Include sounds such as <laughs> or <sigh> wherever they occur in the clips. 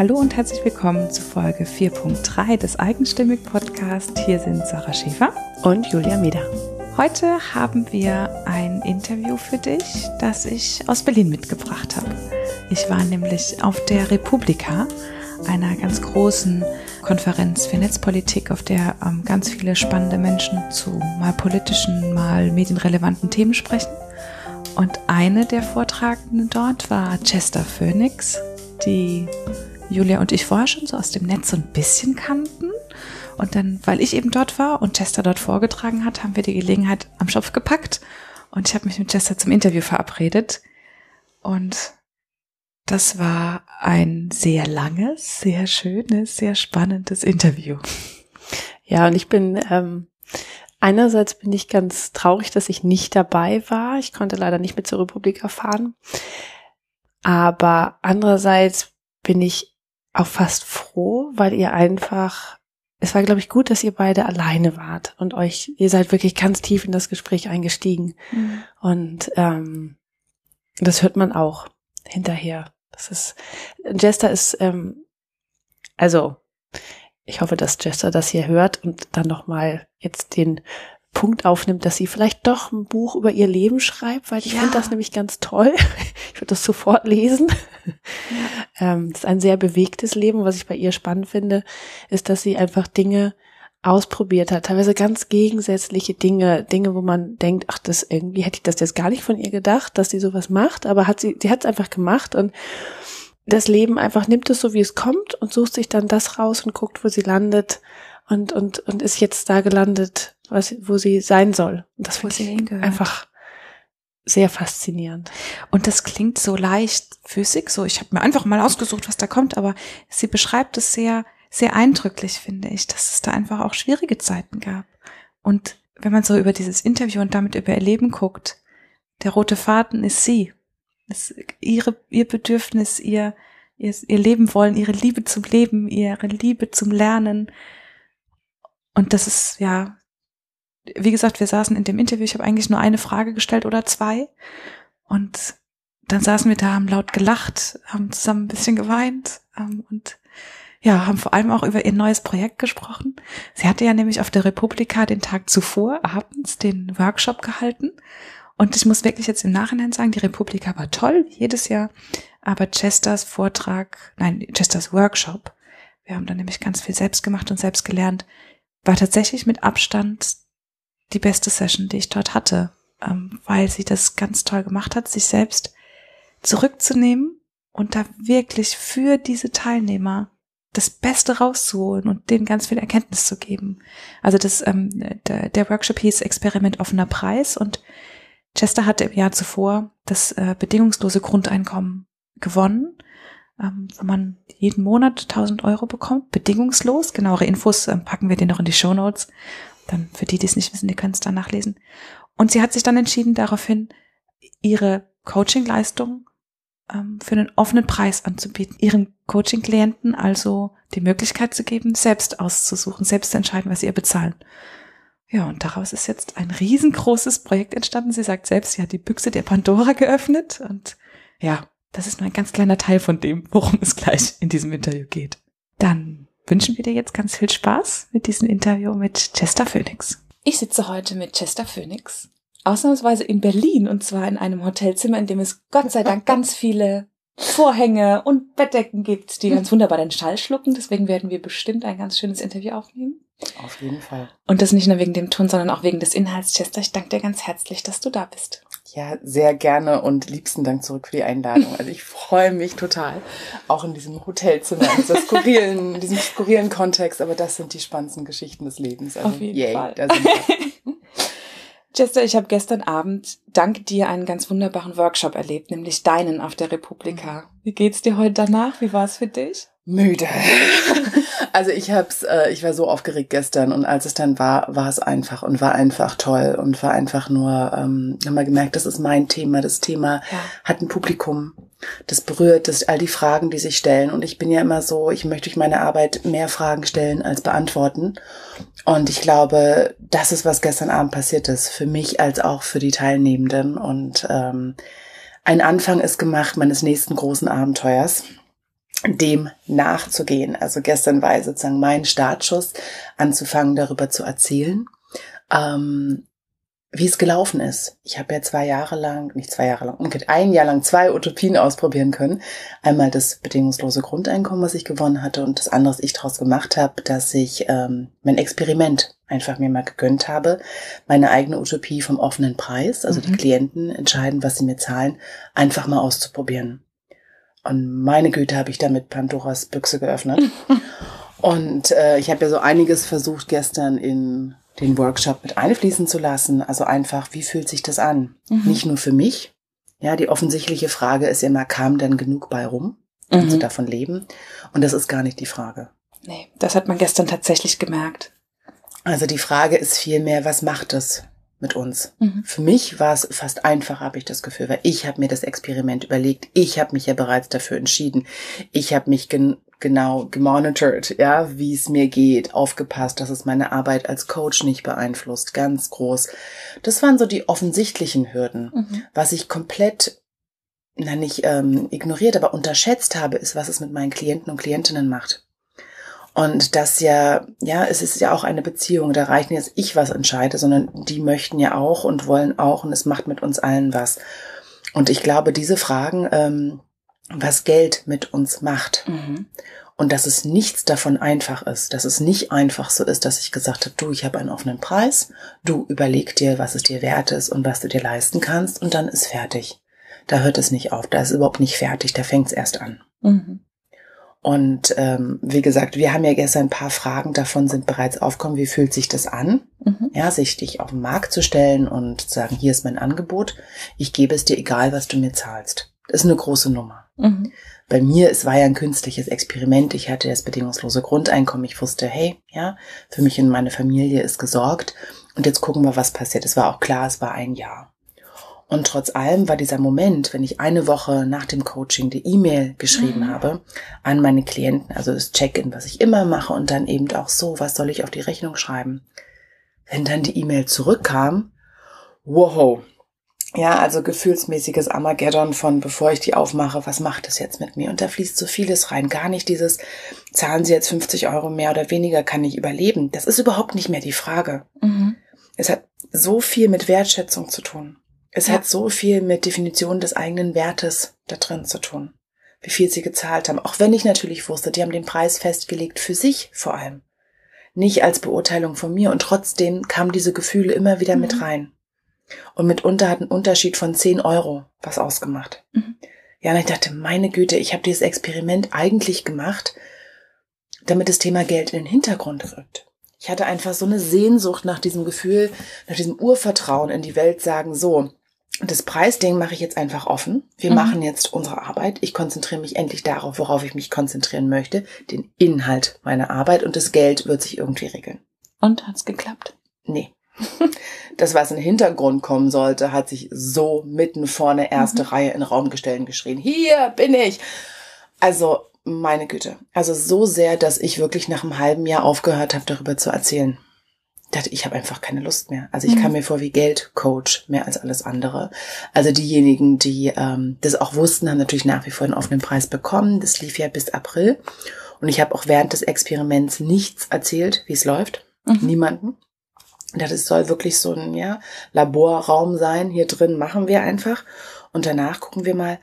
Hallo und herzlich willkommen zu Folge 4.3 des Eigenstimmig Podcast. Hier sind Sarah Schäfer und Julia Meder. Heute haben wir ein Interview für dich, das ich aus Berlin mitgebracht habe. Ich war nämlich auf der Republika, einer ganz großen Konferenz für Netzpolitik, auf der ähm, ganz viele spannende Menschen zu mal politischen, mal medienrelevanten Themen sprechen. Und eine der Vortragenden dort war Chester Phoenix, die Julia und ich vorher schon so aus dem Netz so ein bisschen kannten. Und dann, weil ich eben dort war und Chester dort vorgetragen hat, haben wir die Gelegenheit am Schopf gepackt. Und ich habe mich mit Chester zum Interview verabredet. Und das war ein sehr langes, sehr schönes, sehr spannendes Interview. Ja, und ich bin ähm, einerseits bin ich ganz traurig, dass ich nicht dabei war. Ich konnte leider nicht mit zur Republik erfahren. Aber andererseits bin ich auch fast froh, weil ihr einfach, es war, glaube ich, gut, dass ihr beide alleine wart und euch, ihr seid wirklich ganz tief in das Gespräch eingestiegen. Mhm. Und ähm, das hört man auch hinterher. Das ist, Jester ist, ähm, also ich hoffe, dass Jester das hier hört und dann nochmal jetzt den Punkt aufnimmt, dass sie vielleicht doch ein Buch über ihr Leben schreibt, weil ich ja. finde das nämlich ganz toll. <laughs> Ich würde das sofort lesen. Ja. Ähm, das ist ein sehr bewegtes Leben. Was ich bei ihr spannend finde, ist, dass sie einfach Dinge ausprobiert hat, teilweise ganz gegensätzliche Dinge, Dinge, wo man denkt, ach, das irgendwie hätte ich das jetzt gar nicht von ihr gedacht, dass sie sowas macht, aber hat sie, sie hat es einfach gemacht und das Leben einfach nimmt es so, wie es kommt und sucht sich dann das raus und guckt, wo sie landet und, und, und ist jetzt da gelandet, was, wo sie sein soll. Und das finde ich einfach sehr faszinierend. Und das klingt so leicht physik, so ich habe mir einfach mal ausgesucht, was da kommt, aber sie beschreibt es sehr, sehr eindrücklich, finde ich, dass es da einfach auch schwierige Zeiten gab. Und wenn man so über dieses Interview und damit über ihr Leben guckt, der rote Faden ist sie. Ist ihre, ihr Bedürfnis, ihr, ihr, ihr Leben wollen, ihre Liebe zum Leben, ihre Liebe zum Lernen. Und das ist, ja, wie gesagt, wir saßen in dem Interview, ich habe eigentlich nur eine Frage gestellt oder zwei. Und dann saßen wir da, haben laut gelacht, haben zusammen ein bisschen geweint ähm, und ja, haben vor allem auch über ihr neues Projekt gesprochen. Sie hatte ja nämlich auf der Republika den Tag zuvor abends den Workshop gehalten. Und ich muss wirklich jetzt im Nachhinein sagen, die Republika war toll, jedes Jahr. Aber Chesters Vortrag, nein, Chesters Workshop, wir haben da nämlich ganz viel selbst gemacht und selbst gelernt, war tatsächlich mit Abstand die beste Session, die ich dort hatte, ähm, weil sie das ganz toll gemacht hat, sich selbst zurückzunehmen und da wirklich für diese Teilnehmer das Beste rauszuholen und denen ganz viel Erkenntnis zu geben. Also das, ähm, der, der Workshop hieß Experiment offener Preis und Chester hatte im Jahr zuvor das äh, bedingungslose Grundeinkommen gewonnen, ähm, wo man jeden Monat 1000 Euro bekommt, bedingungslos. Genauere Infos ähm, packen wir dir noch in die Show Notes. Dann für die, die es nicht wissen, die können es dann nachlesen. Und sie hat sich dann entschieden, daraufhin ihre Coaching-Leistung ähm, für einen offenen Preis anzubieten, ihren Coaching-Klienten also die Möglichkeit zu geben, selbst auszusuchen, selbst zu entscheiden, was sie ihr bezahlen. Ja, und daraus ist jetzt ein riesengroßes Projekt entstanden. Sie sagt selbst, sie hat die Büchse der Pandora geöffnet und ja, das ist nur ein ganz kleiner Teil von dem, worum es gleich in diesem Interview geht. Dann wünschen wir dir jetzt ganz viel Spaß mit diesem Interview mit Chester Phoenix. Ich sitze heute mit Chester Phoenix, ausnahmsweise in Berlin und zwar in einem Hotelzimmer, in dem es Gott sei Dank ganz viele Vorhänge und Bettdecken gibt, die ganz wunderbar den Schall schlucken. Deswegen werden wir bestimmt ein ganz schönes Interview aufnehmen. Auf jeden Fall. Und das nicht nur wegen dem Ton, sondern auch wegen des Inhalts. Chester, ich danke dir ganz herzlich, dass du da bist. Ja, sehr gerne und liebsten Dank zurück für die Einladung. Also ich freue mich total, auch in diesem Hotelzimmer, in dieser skurrilen, in diesem skurrilen Kontext, aber das sind die spannendsten Geschichten des Lebens. Also, Auf jeden yay, Fall. <laughs> Chester, ich habe gestern Abend dank dir einen ganz wunderbaren Workshop erlebt, nämlich deinen auf der Republika. Wie geht's dir heute danach? Wie war es für dich? Müde. <laughs> also ich hab's, äh, ich war so aufgeregt gestern und als es dann war, war es einfach und war einfach toll und war einfach nur, ähm, haben wir gemerkt, das ist mein Thema. Das Thema ja. hat ein Publikum. Das berührt das all die Fragen, die sich stellen. Und ich bin ja immer so, ich möchte durch meine Arbeit mehr Fragen stellen als beantworten. Und ich glaube, das ist, was gestern Abend passiert ist, für mich als auch für die Teilnehmenden. Und ähm, ein Anfang ist gemacht meines nächsten großen Abenteuers dem nachzugehen. Also gestern war sozusagen mein Startschuss, anzufangen, darüber zu erzählen, ähm, wie es gelaufen ist. Ich habe ja zwei Jahre lang, nicht zwei Jahre lang, ein Jahr lang zwei Utopien ausprobieren können. Einmal das bedingungslose Grundeinkommen, was ich gewonnen hatte, und das andere, was ich daraus gemacht habe, dass ich ähm, mein Experiment einfach mir mal gegönnt habe, meine eigene Utopie vom offenen Preis, also mhm. die Klienten entscheiden, was sie mir zahlen, einfach mal auszuprobieren. Und meine Güte, habe ich damit Pandoras Büchse geöffnet. <laughs> Und äh, ich habe ja so einiges versucht gestern in den Workshop mit einfließen zu lassen. Also einfach, wie fühlt sich das an? Mhm. Nicht nur für mich. Ja, die offensichtliche Frage ist immer, kam denn genug bei rum? Mhm. Also davon leben? Und das ist gar nicht die Frage. Nee, das hat man gestern tatsächlich gemerkt. Also die Frage ist vielmehr, was macht es mit uns? Mhm. Für mich war es fast einfach, habe ich das Gefühl, weil ich habe mir das Experiment überlegt. Ich habe mich ja bereits dafür entschieden. Ich habe mich gen genau gemonitort, ja, wie es mir geht, aufgepasst, dass es meine Arbeit als Coach nicht beeinflusst, ganz groß. Das waren so die offensichtlichen Hürden. Mhm. Was ich komplett, na nicht ähm, ignoriert, aber unterschätzt habe, ist, was es mit meinen Klienten und Klientinnen macht. Und das ja, ja, es ist ja auch eine Beziehung. Da reicht nicht, dass ich was entscheide, sondern die möchten ja auch und wollen auch und es macht mit uns allen was. Und ich glaube, diese Fragen, ähm, was Geld mit uns macht. Mhm. Und dass es nichts davon einfach ist, dass es nicht einfach so ist, dass ich gesagt habe, du, ich habe einen offenen Preis, du überleg dir, was es dir wert ist und was du dir leisten kannst und dann ist fertig. Da hört es nicht auf, da ist überhaupt nicht fertig, da fängt es erst an. Mhm. Und ähm, wie gesagt, wir haben ja gestern ein paar Fragen davon sind bereits aufgekommen. Wie fühlt sich das an? Mhm. Ja, sich dich auf den Markt zu stellen und zu sagen, hier ist mein Angebot. Ich gebe es dir, egal was du mir zahlst. Das ist eine große Nummer. Mhm. Bei mir, es war ja ein künstliches Experiment. Ich hatte das bedingungslose Grundeinkommen. Ich wusste, hey, ja, für mich und meine Familie ist gesorgt. Und jetzt gucken wir, was passiert. Es war auch klar, es war ein Jahr. Und trotz allem war dieser Moment, wenn ich eine Woche nach dem Coaching die E-Mail geschrieben mhm. habe an meine Klienten, also das Check-in, was ich immer mache und dann eben auch so, was soll ich auf die Rechnung schreiben? Wenn dann die E-Mail zurückkam, wow, ja, also gefühlsmäßiges Armageddon von, bevor ich die aufmache, was macht es jetzt mit mir? Und da fließt so vieles rein. Gar nicht dieses, zahlen Sie jetzt 50 Euro mehr oder weniger, kann ich überleben. Das ist überhaupt nicht mehr die Frage. Mhm. Es hat so viel mit Wertschätzung zu tun. Es ja. hat so viel mit Definition des eigenen Wertes da drin zu tun. Wie viel sie gezahlt haben. Auch wenn ich natürlich wusste, die haben den Preis festgelegt für sich vor allem. Nicht als Beurteilung von mir. Und trotzdem kamen diese Gefühle immer wieder mhm. mit rein. Und mitunter hat ein Unterschied von 10 Euro was ausgemacht. Mhm. Ja, und ich dachte, meine Güte, ich habe dieses Experiment eigentlich gemacht, damit das Thema Geld in den Hintergrund rückt. Ich hatte einfach so eine Sehnsucht nach diesem Gefühl, nach diesem Urvertrauen in die Welt, sagen so, das Preisding mache ich jetzt einfach offen. Wir mhm. machen jetzt unsere Arbeit. Ich konzentriere mich endlich darauf, worauf ich mich konzentrieren möchte, den Inhalt meiner Arbeit und das Geld wird sich irgendwie regeln. Und hat's geklappt? Nee. <laughs> das, was in den Hintergrund kommen sollte, hat sich so mitten vorne erste mhm. Reihe in Raum gestellt und geschrien, hier bin ich. Also, meine Güte. Also so sehr, dass ich wirklich nach einem halben Jahr aufgehört habe, darüber zu erzählen. Ich habe einfach keine Lust mehr. Also ich mhm. kam mir vor wie Geldcoach mehr als alles andere. Also diejenigen, die ähm, das auch wussten, haben natürlich nach wie vor einen offenen Preis bekommen. Das lief ja bis April. Und ich habe auch während des Experiments nichts erzählt, wie es läuft. Mhm. Niemanden. Das soll wirklich so ein ja, Laborraum sein. Hier drin machen wir einfach. Und danach gucken wir mal.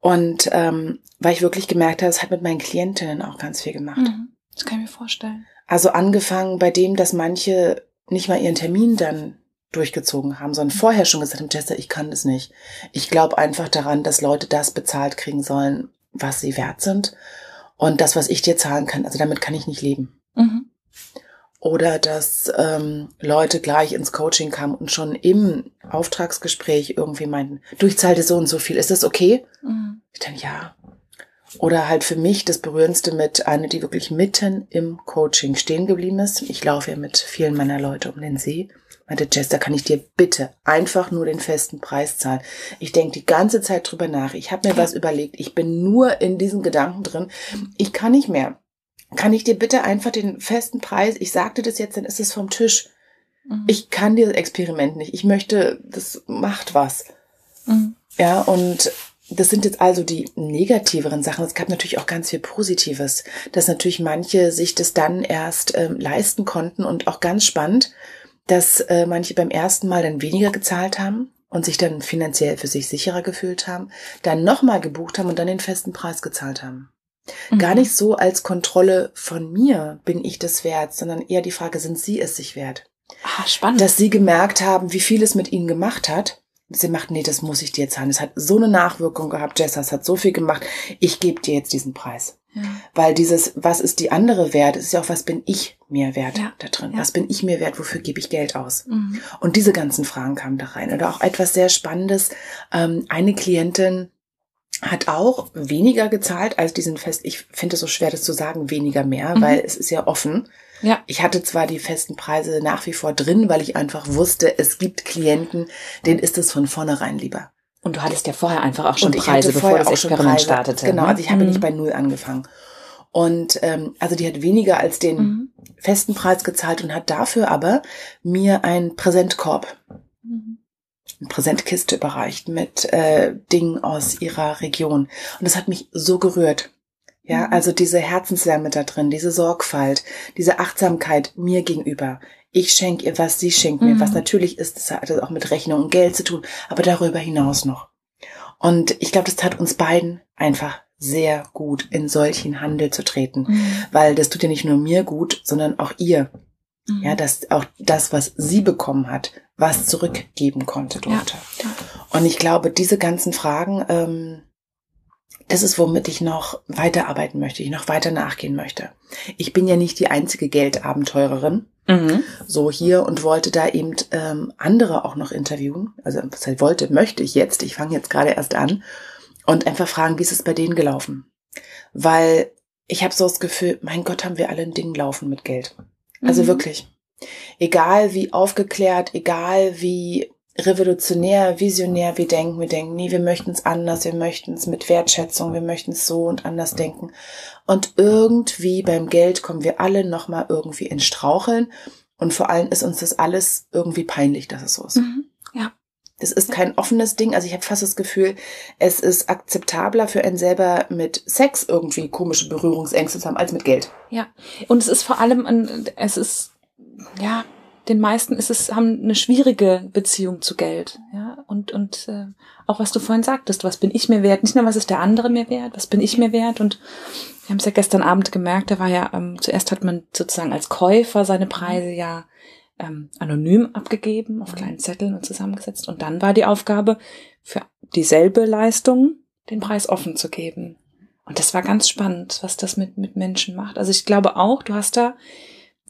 Und ähm, weil ich wirklich gemerkt habe, es hat mit meinen Klientinnen auch ganz viel gemacht. Mhm. Das kann ich mir vorstellen. Also angefangen bei dem, dass manche nicht mal ihren Termin dann durchgezogen haben, sondern vorher schon gesagt haben, Jester, ich kann das nicht. Ich glaube einfach daran, dass Leute das bezahlt kriegen sollen, was sie wert sind. Und das, was ich dir zahlen kann, also damit kann ich nicht leben. Mhm. Oder dass ähm, Leute gleich ins Coaching kamen und schon im Auftragsgespräch irgendwie meinten, du, ich zahle dir so und so viel, ist das okay? Mhm. Ich dann, ja. Oder halt für mich das Berührendste mit einer, die wirklich mitten im Coaching stehen geblieben ist. Ich laufe ja mit vielen meiner Leute um den See. Meinte Jess, da kann ich dir bitte einfach nur den festen Preis zahlen. Ich denke die ganze Zeit drüber nach. Ich habe mir was überlegt. Ich bin nur in diesen Gedanken drin. Ich kann nicht mehr kann ich dir bitte einfach den festen Preis, ich sagte das jetzt, dann ist es vom Tisch. Mhm. Ich kann dieses Experiment nicht. Ich möchte, das macht was. Mhm. Ja, und das sind jetzt also die negativeren Sachen. Es gab natürlich auch ganz viel Positives, dass natürlich manche sich das dann erst ähm, leisten konnten und auch ganz spannend, dass äh, manche beim ersten Mal dann weniger gezahlt haben und sich dann finanziell für sich sicherer gefühlt haben, dann nochmal gebucht haben und dann den festen Preis gezahlt haben. Mhm. Gar nicht so als Kontrolle von mir bin ich das wert, sondern eher die Frage, sind Sie es sich wert? Ah, spannend. Dass Sie gemerkt haben, wie viel es mit Ihnen gemacht hat sie macht, nee, das muss ich dir zahlen. Es hat so eine Nachwirkung gehabt, Jess, das hat so viel gemacht. Ich gebe dir jetzt diesen Preis. Ja. Weil dieses, was ist die andere Wert, ist ja auch, was bin ich mir wert ja. da drin? Ja. Was bin ich mir wert? Wofür gebe ich Geld aus? Mhm. Und diese ganzen Fragen kamen da rein. Oder auch etwas sehr Spannendes. Ähm, eine Klientin hat auch weniger gezahlt als diesen Fest. Ich finde es so schwer, das zu sagen, weniger mehr, mhm. weil es ist ja offen. Ja. Ich hatte zwar die festen Preise nach wie vor drin, weil ich einfach wusste, es gibt Klienten, denen ist es von vornherein lieber. Und du hattest ja vorher einfach auch schon Preise, bevor das Experiment startete. Genau, ne? also ich habe mhm. nicht bei Null angefangen. Und ähm, also die hat weniger als den mhm. festen Preis gezahlt und hat dafür aber mir einen Präsentkorb, mhm. eine Präsentkiste überreicht mit äh, Dingen aus ihrer Region. Und das hat mich so gerührt. Ja, mhm. also diese Herzenswärme da drin, diese Sorgfalt, diese Achtsamkeit mir gegenüber. Ich schenke ihr was, sie schenkt mir mhm. was. Natürlich ist es hat auch mit Rechnung und Geld zu tun, aber darüber hinaus noch. Und ich glaube, das tat uns beiden einfach sehr gut, in solchen Handel zu treten, mhm. weil das tut ja nicht nur mir gut, sondern auch ihr. Mhm. Ja, dass auch das, was sie bekommen hat, was zurückgeben konnte drunter. Ja. Und ich glaube, diese ganzen Fragen, ähm, das ist, womit ich noch weiterarbeiten möchte, ich noch weiter nachgehen möchte. Ich bin ja nicht die einzige Geldabenteurerin, mhm. so hier und wollte da eben ähm, andere auch noch interviewen. Also was heißt wollte, möchte ich jetzt. Ich fange jetzt gerade erst an und einfach fragen, wie ist es bei denen gelaufen? Weil ich habe so das Gefühl, mein Gott, haben wir alle ein Ding laufen mit Geld. Also mhm. wirklich. Egal wie aufgeklärt, egal wie revolutionär, visionär wir denken. Wir denken, nee, wir möchten es anders, wir möchten es mit Wertschätzung, wir möchten es so und anders denken. Und irgendwie beim Geld kommen wir alle nochmal irgendwie ins Straucheln. Und vor allem ist uns das alles irgendwie peinlich, dass es so ist. Mhm, ja. Das ist kein offenes Ding. Also ich habe fast das Gefühl, es ist akzeptabler für einen selber mit Sex irgendwie komische Berührungsängste zu haben als mit Geld. Ja. Und es ist vor allem, es ist, ja, den meisten ist es, haben eine schwierige Beziehung zu Geld. Ja, und, und äh, auch was du vorhin sagtest, was bin ich mir wert? Nicht nur, was ist der andere mir wert, was bin ich mir wert? Und wir haben es ja gestern Abend gemerkt, da war ja, ähm, zuerst hat man sozusagen als Käufer seine Preise ja ähm, anonym abgegeben, auf kleinen Zetteln und zusammengesetzt. Und dann war die Aufgabe, für dieselbe Leistung den Preis offen zu geben. Und das war ganz spannend, was das mit, mit Menschen macht. Also ich glaube auch, du hast da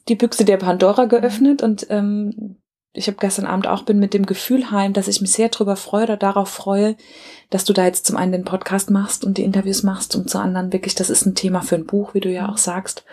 die Büchse der Pandora geöffnet und ähm, ich habe gestern Abend auch bin mit dem Gefühl heim, dass ich mich sehr darüber freue oder darauf freue, dass du da jetzt zum einen den Podcast machst und die Interviews machst und zum anderen wirklich, das ist ein Thema für ein Buch, wie du ja auch sagst.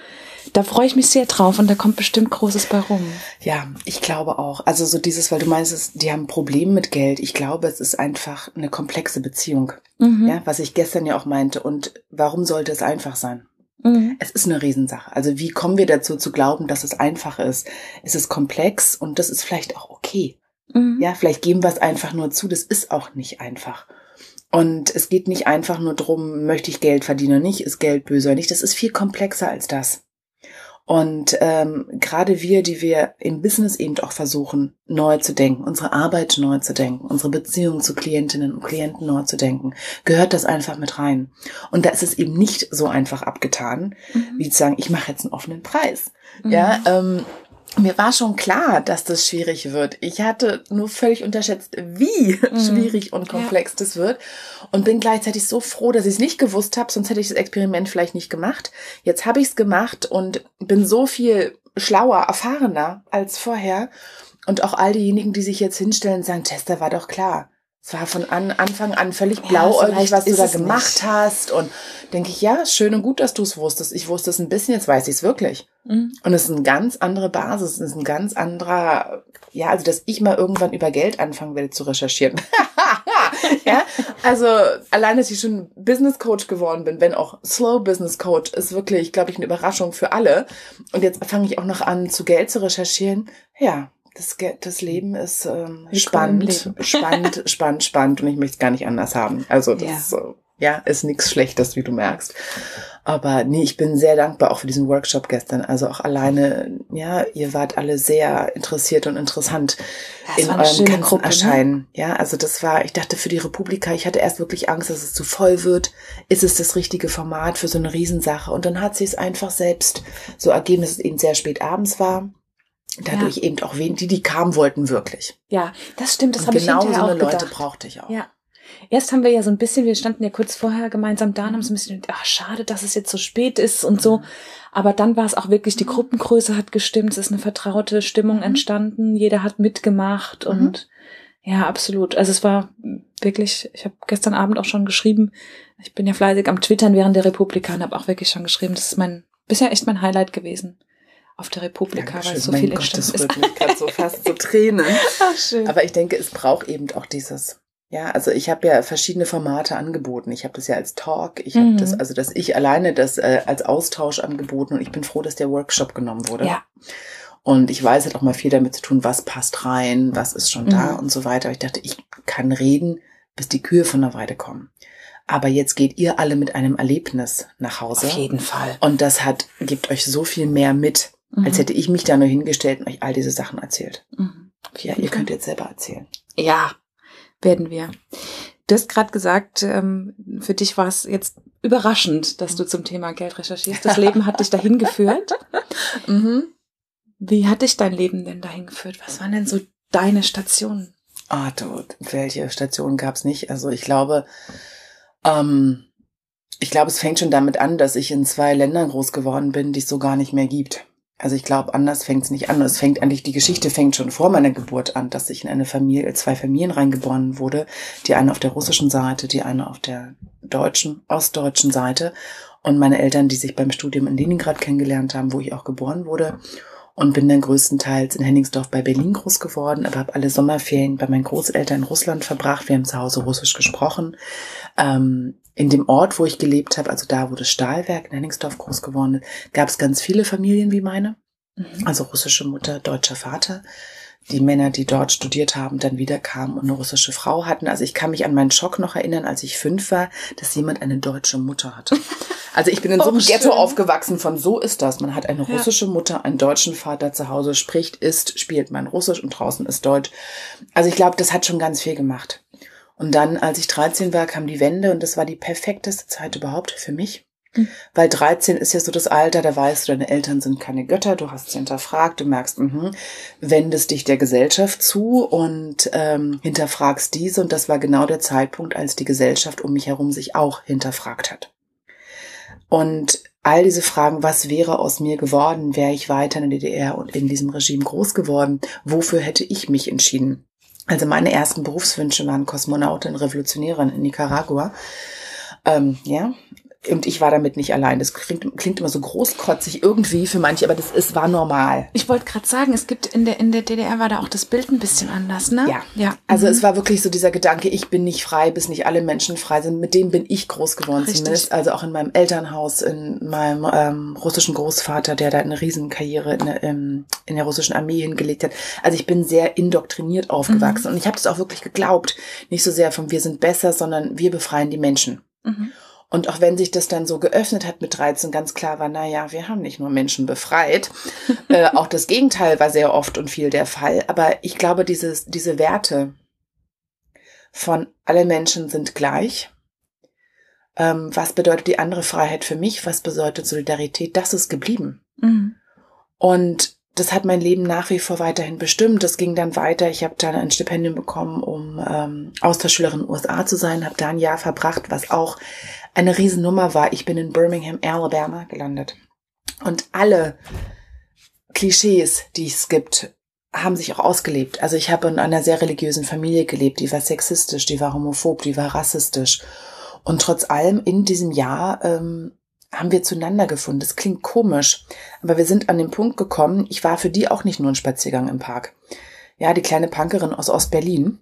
Da freue ich mich sehr drauf und da kommt bestimmt Großes bei rum. Ja, ich glaube auch. Also so dieses, weil du meinst, die haben ein Problem mit Geld. Ich glaube, es ist einfach eine komplexe Beziehung. Mhm. Ja, was ich gestern ja auch meinte. Und warum sollte es einfach sein? Mhm. Es ist eine Riesensache. Also wie kommen wir dazu zu glauben, dass es einfach ist? Es ist komplex und das ist vielleicht auch okay. Mhm. Ja, vielleicht geben wir es einfach nur zu. Das ist auch nicht einfach. Und es geht nicht einfach nur drum, möchte ich Geld verdienen oder nicht, ist Geld böse oder nicht. Das ist viel komplexer als das. Und ähm, gerade wir, die wir im Business eben auch versuchen, neu zu denken, unsere Arbeit neu zu denken, unsere Beziehung zu Klientinnen und Klienten neu zu denken, gehört das einfach mit rein. Und da ist es eben nicht so einfach abgetan, mhm. wie zu sagen, ich mache jetzt einen offenen Preis. Mhm. Ja, ähm, mir war schon klar, dass das schwierig wird. Ich hatte nur völlig unterschätzt, wie mhm. schwierig und komplex ja. das wird. Und bin gleichzeitig so froh, dass ich es nicht gewusst habe, sonst hätte ich das Experiment vielleicht nicht gemacht. Jetzt habe ich es gemacht und bin so viel schlauer, erfahrener als vorher. Und auch all diejenigen, die sich jetzt hinstellen sagen, Tester war doch klar. Es war von an, Anfang an völlig blauäugig, ja, was du da gemacht nicht. hast. Und denke ich, ja, schön und gut, dass du es wusstest. Ich wusste es ein bisschen, jetzt weiß ich es wirklich. Mhm. Und es ist eine ganz andere Basis, es ist ein ganz anderer, ja, also dass ich mal irgendwann über Geld anfangen werde zu recherchieren. <laughs> ja, also allein, dass ich schon Business Coach geworden bin, wenn auch Slow Business Coach, ist wirklich, glaube ich, eine Überraschung für alle. Und jetzt fange ich auch noch an, zu Geld zu recherchieren. Ja, Das, das Leben ist ähm, spannend, <laughs> spannend, spannend, spannend und ich möchte es gar nicht anders haben. Also das ja, ja ist nichts Schlechtes, wie du merkst. Aber nee, ich bin sehr dankbar auch für diesen Workshop gestern. Also auch alleine, ja, ihr wart alle sehr interessiert und interessant ja, in eurem ganzen Gruppe, ne? Erscheinen. Ne? Ja, also das war, ich dachte für die Republika, ich hatte erst wirklich Angst, dass es zu voll wird. Ist es das richtige Format für so eine Riesensache? Und dann hat sie es einfach selbst so ergeben, dass es eben sehr spät abends war. Dadurch ja. eben auch wen, die, die kamen wollten, wirklich. Ja, das stimmt, das habe ich genau so eine Leute gedacht. brauchte ich auch. Ja. Erst haben wir ja so ein bisschen, wir standen ja kurz vorher gemeinsam da und haben so ein bisschen, ach, schade, dass es jetzt so spät ist und so. Aber dann war es auch wirklich, die Gruppengröße hat gestimmt, es ist eine vertraute Stimmung mhm. entstanden, jeder hat mitgemacht mhm. und ja, absolut. Also es war wirklich, ich habe gestern Abend auch schon geschrieben, ich bin ja fleißig am Twittern während der Republika und habe auch wirklich schon geschrieben, das ist mein, bisher echt mein Highlight gewesen auf der Republika, Dankeschön, weil so viel Gott, entstanden das ist. gerade so fast zu Tränen. <laughs> Ach, schön. Aber ich denke, es braucht eben auch dieses ja, also ich habe ja verschiedene Formate angeboten. Ich habe das ja als Talk, ich mhm. habe das, also dass ich alleine das äh, als Austausch angeboten und ich bin froh, dass der Workshop genommen wurde. Ja. Und ich weiß, hat auch mal viel damit zu tun, was passt rein, was ist schon mhm. da und so weiter. Aber ich dachte, ich kann reden, bis die Kühe von der Weide kommen. Aber jetzt geht ihr alle mit einem Erlebnis nach Hause. Auf jeden Fall. Und das hat, gibt euch so viel mehr mit, mhm. als hätte ich mich da nur hingestellt und euch all diese Sachen erzählt. Mhm. Ja, ihr könnt jetzt selber erzählen. Ja, werden wir. Du hast gerade gesagt, ähm, für dich war es jetzt überraschend, dass du zum Thema Geld recherchierst. Das Leben hat dich dahin geführt. <laughs> mhm. Wie hat dich dein Leben denn dahin geführt? Was waren denn so deine Stationen? Ah, du, welche Stationen gab's nicht? Also ich glaube, ähm, ich glaube, es fängt schon damit an, dass ich in zwei Ländern groß geworden bin, die es so gar nicht mehr gibt. Also ich glaube, anders fängt es nicht an. Es fängt eigentlich, die Geschichte fängt schon vor meiner Geburt an, dass ich in eine Familie, zwei Familien reingeboren wurde. Die eine auf der russischen Seite, die eine auf der deutschen, ostdeutschen Seite. Und meine Eltern, die sich beim Studium in Leningrad kennengelernt haben, wo ich auch geboren wurde. Und bin dann größtenteils in Henningsdorf bei Berlin groß geworden, aber habe alle Sommerferien bei meinen Großeltern in Russland verbracht. Wir haben zu Hause Russisch gesprochen. Ähm, in dem Ort, wo ich gelebt habe, also da, wo das Stahlwerk in Henningsdorf groß geworden ist, gab es ganz viele Familien wie meine. Mhm. Also russische Mutter, deutscher Vater. Die Männer, die dort studiert haben, dann wieder kamen und eine russische Frau hatten. Also ich kann mich an meinen Schock noch erinnern, als ich fünf war, dass jemand eine deutsche Mutter hatte. <laughs> Also ich bin in so einem oh, Ghetto aufgewachsen von so ist das. Man hat eine russische Mutter, einen deutschen Vater zu Hause, spricht, isst, spielt man Russisch und draußen ist Deutsch. Also ich glaube, das hat schon ganz viel gemacht. Und dann, als ich 13 war, kam die Wende und das war die perfekteste Zeit überhaupt für mich. Mhm. Weil 13 ist ja so das Alter, da weißt du, deine Eltern sind keine Götter, du hast sie hinterfragt, du merkst, mh, wendest dich der Gesellschaft zu und ähm, hinterfragst diese. Und das war genau der Zeitpunkt, als die Gesellschaft um mich herum sich auch hinterfragt hat. Und all diese Fragen, was wäre aus mir geworden, wäre ich weiter in der DDR und in diesem Regime groß geworden, wofür hätte ich mich entschieden? Also meine ersten Berufswünsche waren Kosmonautin, Revolutionärin in Nicaragua. Ähm, ja, und ich war damit nicht allein. Das klingt, klingt immer so großkotzig irgendwie für manche, aber das ist, war normal. Ich wollte gerade sagen, es gibt in der, in der DDR war da auch das Bild ein bisschen anders, ne? Ja. ja. Also mhm. es war wirklich so dieser Gedanke, ich bin nicht frei, bis nicht alle Menschen frei sind. Mit dem bin ich groß geworden Richtig. zumindest. Also auch in meinem Elternhaus, in meinem ähm, russischen Großvater, der da eine Riesenkarriere in, ähm, in der russischen Armee hingelegt hat. Also ich bin sehr indoktriniert aufgewachsen mhm. und ich habe das auch wirklich geglaubt. Nicht so sehr von wir sind besser, sondern wir befreien die Menschen. Mhm. Und auch wenn sich das dann so geöffnet hat mit 13, ganz klar war, na ja, wir haben nicht nur Menschen befreit. <laughs> äh, auch das Gegenteil war sehr oft und viel der Fall. Aber ich glaube, dieses, diese Werte von alle Menschen sind gleich. Ähm, was bedeutet die andere Freiheit für mich? Was bedeutet Solidarität? Das ist geblieben. Mhm. Und das hat mein Leben nach wie vor weiterhin bestimmt. Das ging dann weiter. Ich habe dann ein Stipendium bekommen, um ähm, Austauschschülerin in den USA zu sein, habe da ein Jahr verbracht, was auch eine Riesennummer war. Ich bin in Birmingham, Alabama gelandet. Und alle Klischees, die es gibt, haben sich auch ausgelebt. Also ich habe in einer sehr religiösen Familie gelebt, die war sexistisch, die war homophob, die war rassistisch. Und trotz allem in diesem Jahr ähm, haben wir zueinander gefunden. Das klingt komisch, aber wir sind an den Punkt gekommen, ich war für die auch nicht nur ein Spaziergang im Park. Ja, die kleine Punkerin aus Ostberlin,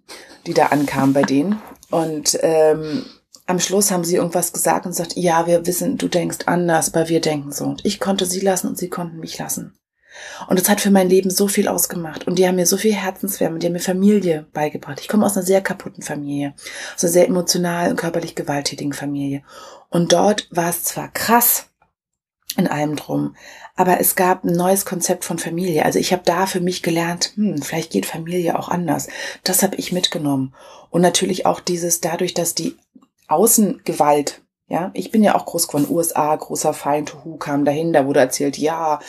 die da ankam bei denen. Und ähm, am Schluss haben sie irgendwas gesagt und sagt, ja, wir wissen, du denkst anders, aber wir denken so. Und ich konnte sie lassen und sie konnten mich lassen. Und das hat für mein Leben so viel ausgemacht. Und die haben mir so viel Herzenswärme, die haben mir Familie beigebracht. Ich komme aus einer sehr kaputten Familie, aus einer sehr emotional und körperlich gewalttätigen Familie. Und dort war es zwar krass in allem drum, aber es gab ein neues Konzept von Familie. Also ich habe da für mich gelernt, hm, vielleicht geht Familie auch anders. Das habe ich mitgenommen. Und natürlich auch dieses dadurch, dass die Außengewalt ja, ich bin ja auch groß geworden, USA, großer Feind, Hu kam dahin, da wurde erzählt, ja,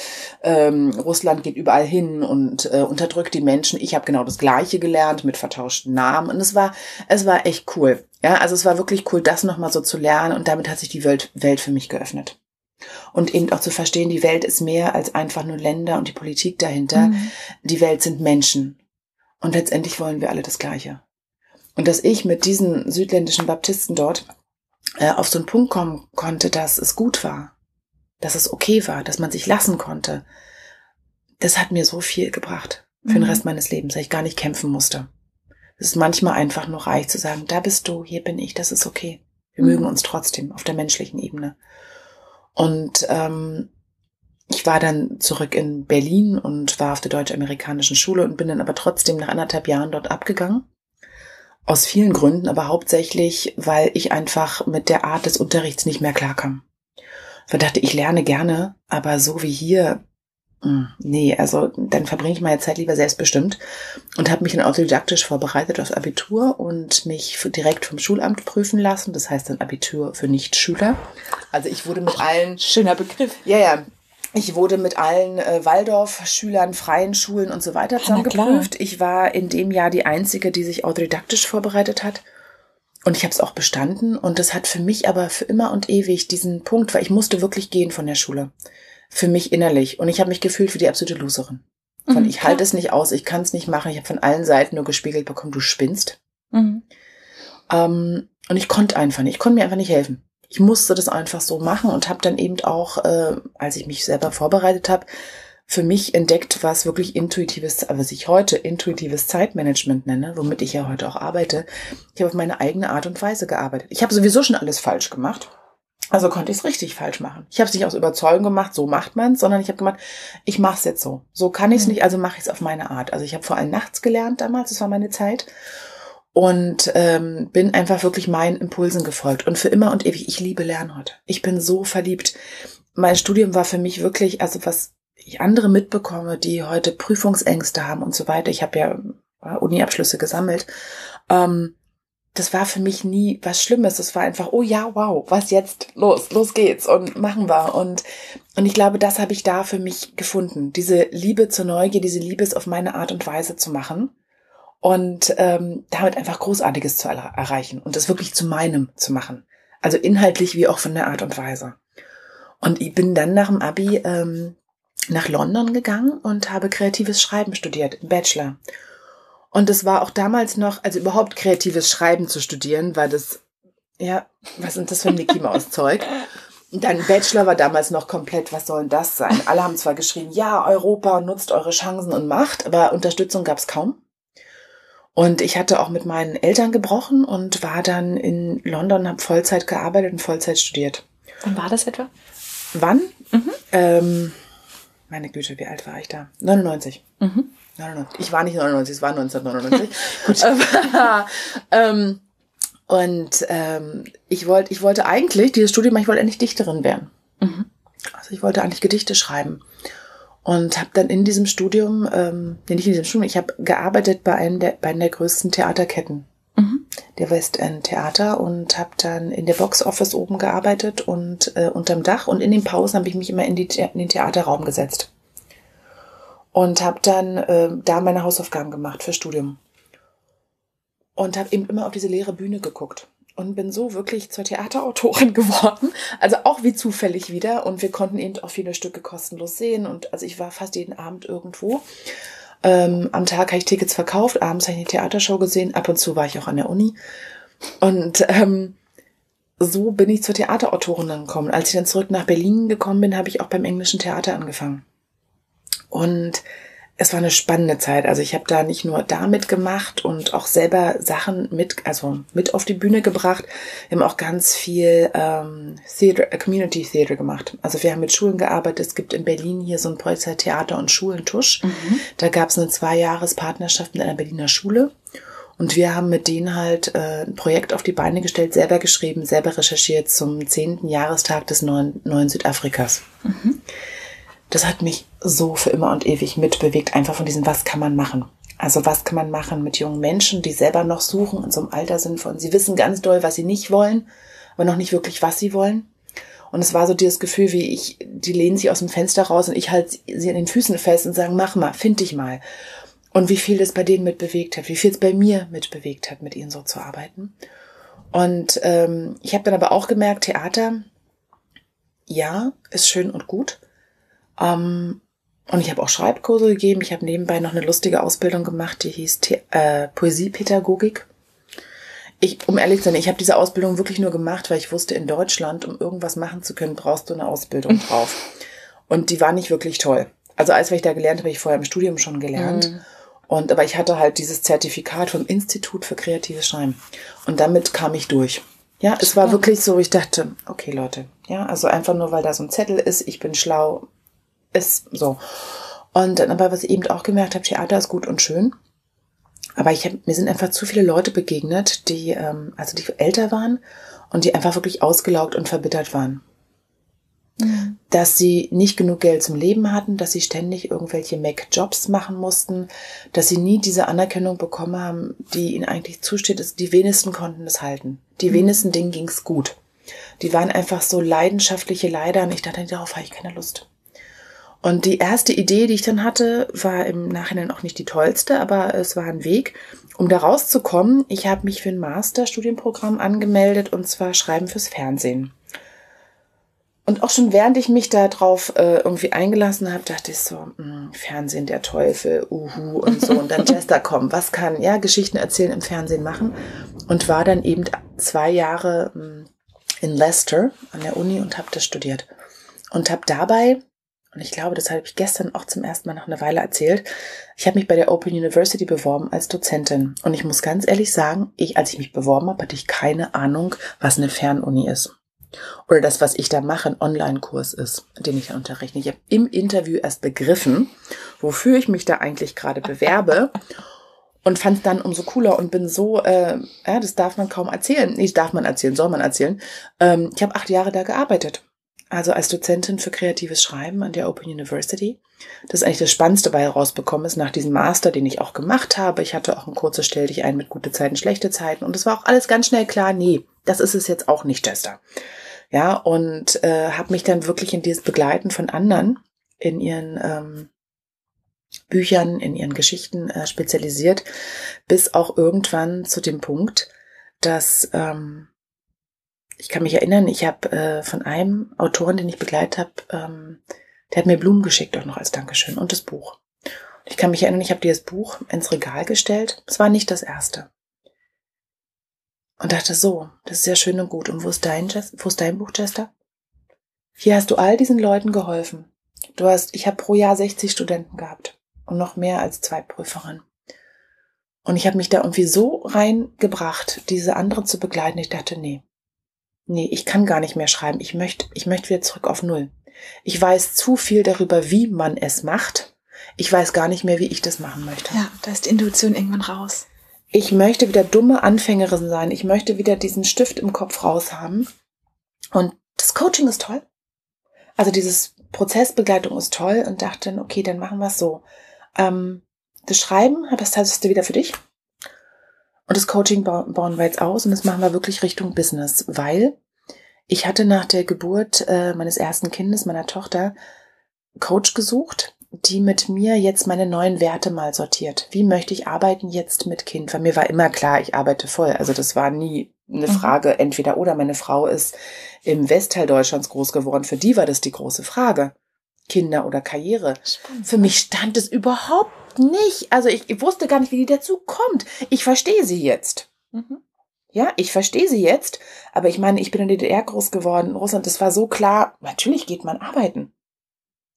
ähm, Russland geht überall hin und äh, unterdrückt die Menschen. Ich habe genau das Gleiche gelernt mit vertauschten Namen und es war, es war echt cool. Ja, also es war wirklich cool, das nochmal so zu lernen und damit hat sich die Welt, Welt für mich geöffnet. Und eben auch zu verstehen, die Welt ist mehr als einfach nur Länder und die Politik dahinter. Mhm. Die Welt sind Menschen. Und letztendlich wollen wir alle das Gleiche. Und dass ich mit diesen südländischen Baptisten dort äh, auf so einen Punkt kommen konnte, dass es gut war, dass es okay war, dass man sich lassen konnte, das hat mir so viel gebracht für mhm. den Rest meines Lebens, dass ich gar nicht kämpfen musste. Es ist manchmal einfach nur reich zu sagen, da bist du, hier bin ich, das ist okay. Wir mhm. mögen uns trotzdem auf der menschlichen Ebene. Und ähm, ich war dann zurück in Berlin und war auf der deutsch-amerikanischen Schule und bin dann aber trotzdem nach anderthalb Jahren dort abgegangen aus vielen Gründen, aber hauptsächlich, weil ich einfach mit der Art des Unterrichts nicht mehr klarkam. Ich dachte, ich lerne gerne, aber so wie hier, hm, nee, also dann verbringe ich meine Zeit lieber selbstbestimmt und habe mich dann autodidaktisch vorbereitet aufs Abitur und mich direkt vom Schulamt prüfen lassen. Das heißt dann Abitur für Nichtschüler. Also ich wurde mit allen schöner Begriff. Ja, ja, ich wurde mit allen äh, Waldorf-Schülern, freien Schulen und so weiter zusammengeprüft. Ich war in dem Jahr die Einzige, die sich autodidaktisch vorbereitet hat. Und ich habe es auch bestanden. Und das hat für mich aber für immer und ewig diesen Punkt, weil ich musste wirklich gehen von der Schule. Für mich innerlich. Und ich habe mich gefühlt wie die absolute Loserin. Von mhm, ich halte es nicht aus, ich kann es nicht machen. Ich habe von allen Seiten nur gespiegelt bekommen, du spinnst. Mhm. Ähm, und ich konnte einfach nicht. Ich konnte mir einfach nicht helfen ich musste das einfach so machen und habe dann eben auch, äh, als ich mich selber vorbereitet habe, für mich entdeckt, was wirklich intuitives, was ich heute intuitives Zeitmanagement nenne, womit ich ja heute auch arbeite. Ich habe auf meine eigene Art und Weise gearbeitet. Ich habe sowieso schon alles falsch gemacht. Also konnte ich es richtig falsch machen. Ich habe es nicht aus Überzeugung gemacht, so macht man es, sondern ich habe gemacht, ich mache es jetzt so. So kann ich es mhm. nicht, also mache ich es auf meine Art. Also ich habe vor allem nachts gelernt damals, das war meine Zeit und ähm, bin einfach wirklich meinen Impulsen gefolgt und für immer und ewig. Ich liebe heute. Ich bin so verliebt. Mein Studium war für mich wirklich, also was ich andere mitbekomme, die heute Prüfungsängste haben und so weiter. Ich habe ja äh, Uni-Abschlüsse gesammelt. Ähm, das war für mich nie was Schlimmes. Das war einfach, oh ja, wow, was jetzt? Los, los geht's und machen wir. Und, und ich glaube, das habe ich da für mich gefunden. Diese Liebe zur Neugier, diese Liebe es auf meine Art und Weise zu machen und ähm, damit einfach Großartiges zu er erreichen und das wirklich zu meinem zu machen. Also inhaltlich wie auch von der Art und Weise. Und ich bin dann nach dem Abi ähm, nach London gegangen und habe kreatives Schreiben studiert, im Bachelor. Und es war auch damals noch, also überhaupt kreatives Schreiben zu studieren, weil das, ja, was sind das für ein Mickey Maus Zeug? Dein Bachelor war damals noch komplett, was soll denn das sein? Alle haben zwar geschrieben, ja, Europa nutzt eure Chancen und Macht, aber Unterstützung gab es kaum. Und ich hatte auch mit meinen Eltern gebrochen und war dann in London, habe Vollzeit gearbeitet und Vollzeit studiert. Wann war das etwa? Wann? Mhm. Ähm, meine Güte, wie alt war ich da? 99. Mhm. 99. Ich war nicht 99, es war 1999. <laughs> Gut. <laughs> ähm, und ähm, ich wollte, ich wollte eigentlich dieses Studium, ich wollte eigentlich Dichterin werden. Mhm. Also ich wollte eigentlich Gedichte schreiben und habe dann in diesem Studium, ähm, nee, nicht in diesem Studium, ich habe gearbeitet bei einem der, bei einer der größten Theaterketten, mhm. der West End Theater und habe dann in der Box Office oben gearbeitet und äh, unterm Dach. Und in den Pausen habe ich mich immer in, die, in den Theaterraum gesetzt. Und habe dann äh, da meine Hausaufgaben gemacht für Studium. Und habe eben immer auf diese leere Bühne geguckt und bin so wirklich zur Theaterautorin <laughs> geworden. Also auch wie zufällig wieder. Und wir konnten eben auch viele Stücke kostenlos sehen. Und also ich war fast jeden Abend irgendwo. Ähm, am Tag habe ich Tickets verkauft, abends habe ich eine Theatershow gesehen, ab und zu war ich auch an der Uni. Und ähm, so bin ich zur Theaterautorin dann gekommen. Als ich dann zurück nach Berlin gekommen bin, habe ich auch beim englischen Theater angefangen. Und es war eine spannende Zeit. Also ich habe da nicht nur damit gemacht und auch selber Sachen mit, also mit auf die Bühne gebracht. Wir haben auch ganz viel ähm, Theater, äh, Community Theater gemacht. Also wir haben mit Schulen gearbeitet. Es gibt in Berlin hier so ein Preußer Theater und Schulentusch. Mhm. Da gab es eine Zwei-Jahres-Partnerschaft mit einer Berliner Schule. Und wir haben mit denen halt äh, ein Projekt auf die Beine gestellt, selber geschrieben, selber recherchiert zum zehnten Jahrestag des neuen, neuen Südafrikas. Mhm das hat mich so für immer und ewig mitbewegt, einfach von diesem, was kann man machen? Also was kann man machen mit jungen Menschen, die selber noch suchen in so einem Alter sind von, sie wissen ganz doll, was sie nicht wollen, aber noch nicht wirklich, was sie wollen. Und es war so dieses Gefühl, wie ich, die lehnen sich aus dem Fenster raus und ich halt sie an den Füßen fest und sagen, mach mal, find dich mal. Und wie viel das bei denen mitbewegt hat, wie viel es bei mir mitbewegt hat, mit ihnen so zu arbeiten. Und ähm, ich habe dann aber auch gemerkt, Theater, ja, ist schön und gut, ähm, und ich habe auch Schreibkurse gegeben. Ich habe nebenbei noch eine lustige Ausbildung gemacht, die hieß The äh, Poesiepädagogik. Ich, um ehrlich zu sein, ich habe diese Ausbildung wirklich nur gemacht, weil ich wusste, in Deutschland, um irgendwas machen zu können, brauchst du eine Ausbildung <laughs> drauf. Und die war nicht wirklich toll. Also alles, was ich da gelernt habe, habe ich vorher im Studium schon gelernt. Mhm. Und aber ich hatte halt dieses Zertifikat vom Institut für kreatives Schreiben. Und damit kam ich durch. Ja, es war wirklich so, ich dachte, okay, Leute, ja, also einfach nur, weil da so ein Zettel ist, ich bin schlau, ist so. Und dann aber, was ich eben auch gemerkt habe, Theater ist gut und schön. Aber ich hab, mir sind einfach zu viele Leute begegnet, die, ähm, also die älter waren und die einfach wirklich ausgelaugt und verbittert waren. Mhm. Dass sie nicht genug Geld zum Leben hatten, dass sie ständig irgendwelche Mac-Jobs machen mussten, dass sie nie diese Anerkennung bekommen haben, die ihnen eigentlich zusteht. Die wenigsten konnten es halten. Die mhm. wenigsten Dingen ging's gut. Die waren einfach so leidenschaftliche Leider und ich dachte, darauf habe ich keine Lust. Und die erste Idee, die ich dann hatte, war im Nachhinein auch nicht die tollste, aber es war ein Weg, um da rauszukommen. Ich habe mich für ein Masterstudienprogramm angemeldet und zwar Schreiben fürs Fernsehen. Und auch schon während ich mich da drauf äh, irgendwie eingelassen habe, dachte ich so, mh, hm, Fernsehen der Teufel, uhu und so. Und dann <laughs> Jester kommen, was kann, ja, Geschichten erzählen im Fernsehen machen. Und war dann eben zwei Jahre mh, hm, in Leicester an der Uni und habe das studiert. Und habe dabei und ich glaube, das habe ich gestern auch zum ersten Mal nach einer Weile erzählt. Ich habe mich bei der Open University beworben als Dozentin. Und ich muss ganz ehrlich sagen, ich, als ich mich beworben habe, hatte ich keine Ahnung, was eine Fernuni ist. Oder das, was ich da mache, ein Online-Kurs ist, den ich unterrichte. Ich habe im Interview erst begriffen, wofür ich mich da eigentlich gerade bewerbe. <laughs> und fand es dann umso cooler und bin so, äh, ja, das darf man kaum erzählen. Nee, darf man erzählen, soll man erzählen. Ähm, ich habe acht Jahre da gearbeitet also als Dozentin für kreatives Schreiben an der Open University. Das ist eigentlich das Spannendste bei herausbekommen ist nach diesem Master, den ich auch gemacht habe. Ich hatte auch ein kurzes Stell dich ein mit gute Zeiten, schlechte Zeiten und es war auch alles ganz schnell klar, nee, das ist es jetzt auch nicht, Chester. Ja, und äh, habe mich dann wirklich in dieses Begleiten von anderen in ihren ähm, Büchern, in ihren Geschichten äh, spezialisiert, bis auch irgendwann zu dem Punkt, dass ähm, ich kann mich erinnern, ich habe äh, von einem Autoren, den ich begleitet habe, ähm, der hat mir Blumen geschickt, auch noch als Dankeschön und das Buch. Ich kann mich erinnern, ich habe dir das Buch ins Regal gestellt. Es war nicht das erste. Und dachte so, das ist ja schön und gut. Und wo ist dein, wo ist dein Buch, Chester? Hier hast du all diesen Leuten geholfen. Du hast, ich habe pro Jahr 60 Studenten gehabt und noch mehr als zwei Prüferinnen. Und ich habe mich da irgendwie so reingebracht, diese anderen zu begleiten. Ich dachte, nee, nee, ich kann gar nicht mehr schreiben. Ich möchte, ich möchte wieder zurück auf Null. Ich weiß zu viel darüber, wie man es macht. Ich weiß gar nicht mehr, wie ich das machen möchte. Ja, da ist die Intuition irgendwann raus. Ich möchte wieder dumme Anfängerin sein. Ich möchte wieder diesen Stift im Kopf raus haben. Und das Coaching ist toll. Also dieses Prozessbegleitung ist toll und dachte dann, okay, dann machen wir es so. Ähm, das Schreiben, das heißt, du wieder für dich. Und das Coaching bauen wir jetzt aus und das machen wir wirklich Richtung Business, weil ich hatte nach der Geburt äh, meines ersten Kindes, meiner Tochter, Coach gesucht, die mit mir jetzt meine neuen Werte mal sortiert. Wie möchte ich arbeiten jetzt mit Kind? Weil mir war immer klar, ich arbeite voll. Also das war nie eine mhm. Frage, entweder oder. Meine Frau ist im Westteil Deutschlands groß geworden. Für die war das die große Frage. Kinder oder Karriere. Spannend. Für mich stand es überhaupt nicht. Also ich, ich wusste gar nicht, wie die dazu kommt. Ich verstehe sie jetzt. Mhm. Ja, ich verstehe sie jetzt, aber ich meine, ich bin in der DDR groß geworden, in Russland, das war so klar, natürlich geht man arbeiten.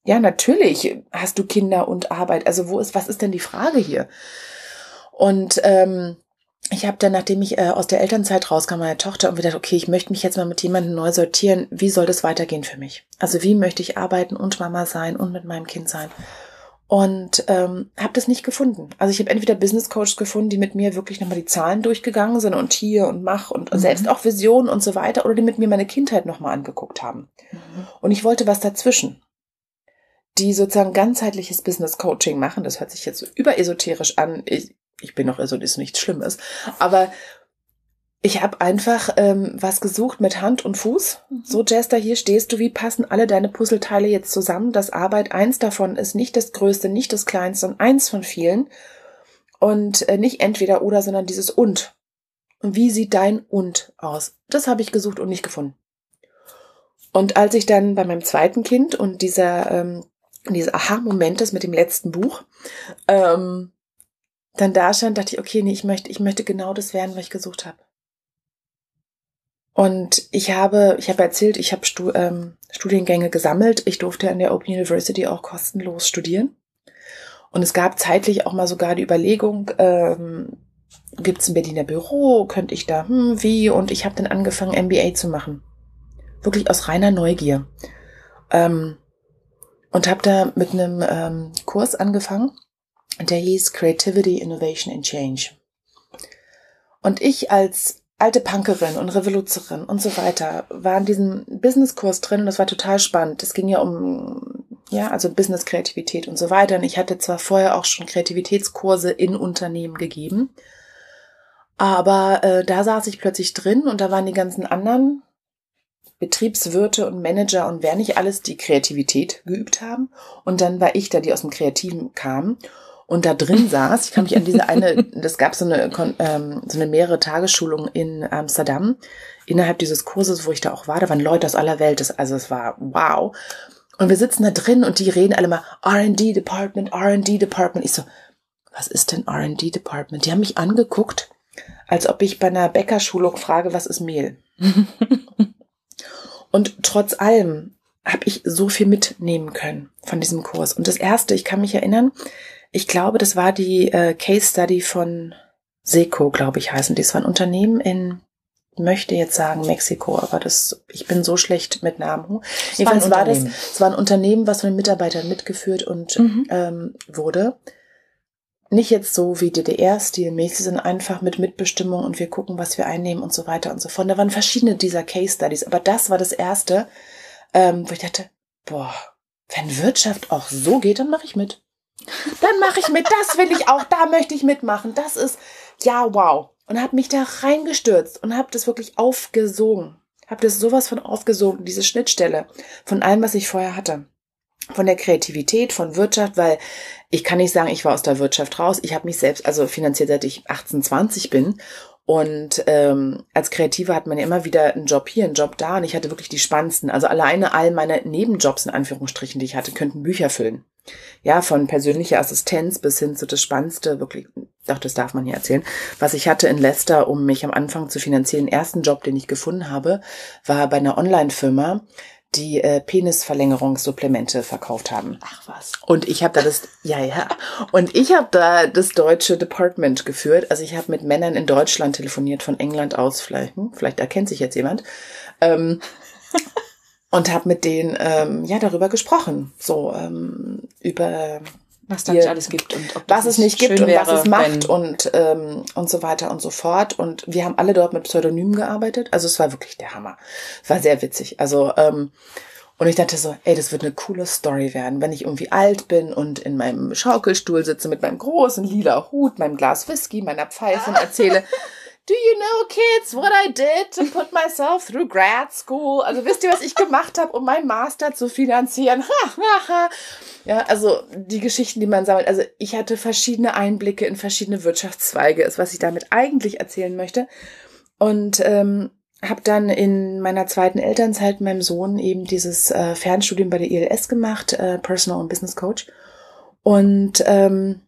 Ja, natürlich hast du Kinder und Arbeit. Also wo ist, was ist denn die Frage hier? Und ähm, ich habe dann, nachdem ich äh, aus der Elternzeit rauskam, meine Tochter, und gedacht, okay, ich möchte mich jetzt mal mit jemandem neu sortieren. Wie soll das weitergehen für mich? Also wie möchte ich arbeiten und Mama sein und mit meinem Kind sein? Und ähm, habe das nicht gefunden. Also ich habe entweder Business Coaches gefunden, die mit mir wirklich nochmal die Zahlen durchgegangen sind und hier und mach und mhm. selbst auch Visionen und so weiter, oder die mit mir meine Kindheit nochmal angeguckt haben. Mhm. Und ich wollte was dazwischen die sozusagen ganzheitliches Business Coaching machen. Das hört sich jetzt so überesoterisch an. Ich, ich bin noch so, ist nichts Schlimmes. Aber ich habe einfach ähm, was gesucht mit Hand und Fuß. Mhm. So, Jester, hier stehst du. Wie passen alle deine Puzzleteile jetzt zusammen? Das Arbeit, eins davon ist nicht das Größte, nicht das Kleinste, sondern eins von vielen. Und äh, nicht entweder oder, sondern dieses und. Und wie sieht dein und aus? Das habe ich gesucht und nicht gefunden. Und als ich dann bei meinem zweiten Kind und dieser ähm, dieser Aha-Moment ist mit dem letzten Buch, ähm, dann da stand, dachte ich, okay, nee, ich möchte, ich möchte genau das werden, was ich gesucht habe. Und ich habe, ich habe erzählt, ich habe Stu ähm, Studiengänge gesammelt. Ich durfte an der Open University auch kostenlos studieren. Und es gab zeitlich auch mal sogar die Überlegung, ähm, gibt es ein Berliner Büro, könnte ich da, hm, wie? Und ich habe dann angefangen, MBA zu machen. Wirklich aus reiner Neugier. Ähm, und habe da mit einem ähm, Kurs angefangen der hieß Creativity, Innovation and Change. Und ich als alte Punkerin und Revoluzerin und so weiter war in diesem Businesskurs drin und das war total spannend. Es ging ja um, ja, also Business-Kreativität und so weiter. Und ich hatte zwar vorher auch schon Kreativitätskurse in Unternehmen gegeben, aber äh, da saß ich plötzlich drin und da waren die ganzen anderen Betriebswirte und Manager und wer nicht alles die Kreativität geübt haben. Und dann war ich da, die aus dem Kreativen kam und da drin saß. Ich kann mich an diese eine, das gab so eine, ähm, so eine mehrere Tagesschulung in Amsterdam innerhalb dieses Kurses, wo ich da auch war. Da waren Leute aus aller Welt. Das, also es war wow. Und wir sitzen da drin und die reden alle mal R&D Department, R&D Department. Ich so, was ist denn R&D Department? Die haben mich angeguckt, als ob ich bei einer Bäckerschulung frage, was ist Mehl? <laughs> und trotz allem habe ich so viel mitnehmen können von diesem Kurs. Und das erste, ich kann mich erinnern, ich glaube, das war die äh, Case Study von Seco, glaube ich, heißen. Das war ein Unternehmen in, möchte jetzt sagen Mexiko, aber das, ich bin so schlecht mit Namen. Das Jedenfalls war das, es war ein Unternehmen, was von den Mitarbeitern mitgeführt und mhm. ähm, wurde. Nicht jetzt so wie DDR-stilmäßig, sondern einfach mit Mitbestimmung und wir gucken, was wir einnehmen und so weiter und so fort. Da waren verschiedene dieser Case Studies, aber das war das erste, ähm, wo ich dachte, boah, wenn Wirtschaft auch so geht, dann mache ich mit. Dann mache ich mit, das will ich auch, da möchte ich mitmachen. Das ist, ja, wow. Und habe mich da reingestürzt und habe das wirklich aufgesogen. Habe das sowas von aufgesogen, diese Schnittstelle von allem, was ich vorher hatte. Von der Kreativität, von Wirtschaft, weil ich kann nicht sagen, ich war aus der Wirtschaft raus. Ich habe mich selbst, also finanziert seit ich 18, 20 bin und ähm, als Kreative hat man ja immer wieder einen Job hier, einen Job da. Und ich hatte wirklich die spannendsten. Also alleine all meine Nebenjobs in Anführungsstrichen, die ich hatte, könnten Bücher füllen. Ja, von persönlicher Assistenz bis hin zu das Spannendste, wirklich, doch, das darf man hier erzählen. Was ich hatte in Leicester, um mich am Anfang zu finanzieren, den ersten Job, den ich gefunden habe, war bei einer Online-Firma, die äh, Penisverlängerungssupplemente verkauft haben. Ach was. Und ich habe da das, <laughs> ja, ja. Und ich habe da das deutsche Department geführt. Also ich habe mit Männern in Deutschland telefoniert, von England aus, vielleicht, hm, vielleicht erkennt sich jetzt jemand. Ähm, <laughs> und habe mit denen ähm, ja darüber gesprochen. So, ähm, über was da nicht alles gibt und ob was es nicht gibt und wäre, was es macht und ähm, und so weiter und so fort. Und wir haben alle dort mit Pseudonymen gearbeitet. Also es war wirklich der Hammer. Es war sehr witzig. Also ähm, und ich dachte so ey das wird eine coole Story werden wenn ich irgendwie alt bin und in meinem Schaukelstuhl sitze mit meinem großen lila Hut meinem Glas Whisky meiner Pfeife und erzähle <laughs> Do you know, kids, what I did to put myself through grad school? Also wisst ihr, was ich gemacht habe, um meinen Master zu finanzieren? Ja, also die Geschichten, die man sammelt. Also ich hatte verschiedene Einblicke in verschiedene Wirtschaftszweige, ist was ich damit eigentlich erzählen möchte. Und ähm, habe dann in meiner zweiten Elternzeit meinem Sohn eben dieses äh, Fernstudium bei der ILS gemacht, äh, Personal und Business Coach. Und ähm,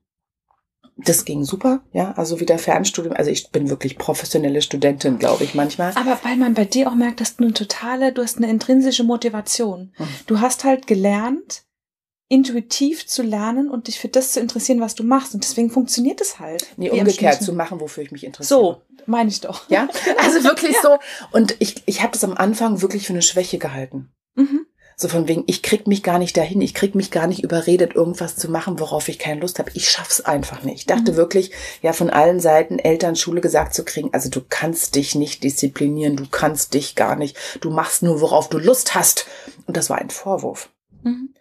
das ging super, ja, also wieder Fernstudium. Also ich bin wirklich professionelle Studentin, glaube ich, manchmal. Aber weil man bei dir auch merkt, dass du eine totale, du hast eine intrinsische Motivation. Mhm. Du hast halt gelernt, intuitiv zu lernen und dich für das zu interessieren, was du machst. Und deswegen funktioniert es halt. Nee, umgekehrt zu machen, wofür ich mich interessiere. So, meine ich doch. Ja, <laughs> also wirklich ja. so. Und ich, ich habe das am Anfang wirklich für eine Schwäche gehalten. Mhm. So von wegen, ich krieg mich gar nicht dahin, ich krieg mich gar nicht überredet, irgendwas zu machen, worauf ich keine Lust habe. Ich schaff's einfach nicht. Ich dachte mhm. wirklich, ja, von allen Seiten Eltern, Schule gesagt zu kriegen, also du kannst dich nicht disziplinieren, du kannst dich gar nicht, du machst nur, worauf du Lust hast. Und das war ein Vorwurf. Mhm.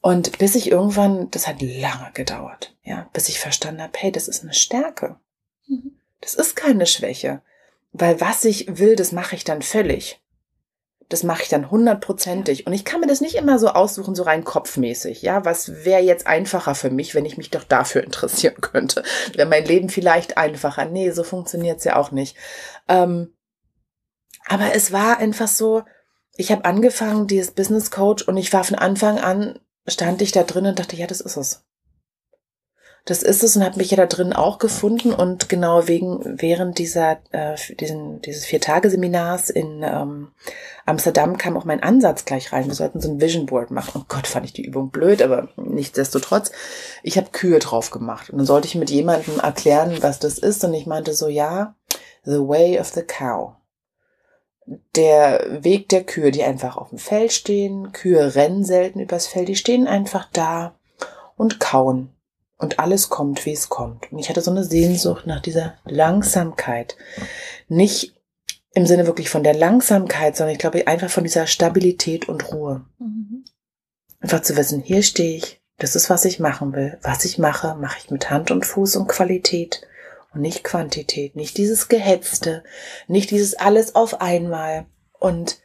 Und bis ich irgendwann, das hat lange gedauert, ja, bis ich verstanden habe, hey, das ist eine Stärke. Mhm. Das ist keine Schwäche. Weil was ich will, das mache ich dann völlig das mache ich dann hundertprozentig. Und ich kann mir das nicht immer so aussuchen, so rein kopfmäßig. Ja, was wäre jetzt einfacher für mich, wenn ich mich doch dafür interessieren könnte? Wäre mein Leben vielleicht einfacher? Nee, so funktioniert's ja auch nicht. Ähm, aber es war einfach so, ich habe angefangen, dieses Business Coach, und ich war von Anfang an, stand ich da drin und dachte, ja, das ist es das ist es und habe mich ja da drin auch gefunden und genau wegen während dieser äh, diesen, dieses vier Tage Seminars in ähm, Amsterdam kam auch mein Ansatz gleich rein. Wir sollten so ein Vision Board machen. Oh Gott, fand ich die Übung blöd, aber nichtsdestotrotz, ich habe Kühe drauf gemacht und dann sollte ich mit jemandem erklären, was das ist und ich meinte so ja, the way of the cow. Der Weg der Kühe, die einfach auf dem Feld stehen. Kühe rennen selten übers Feld, die stehen einfach da und kauen und alles kommt, wie es kommt. Und ich hatte so eine Sehnsucht nach dieser Langsamkeit. Nicht im Sinne wirklich von der Langsamkeit, sondern ich glaube einfach von dieser Stabilität und Ruhe. Mhm. Einfach zu wissen, hier stehe ich, das ist, was ich machen will. Was ich mache, mache ich mit Hand und Fuß und Qualität und nicht Quantität. Nicht dieses Gehetzte, nicht dieses alles auf einmal. Und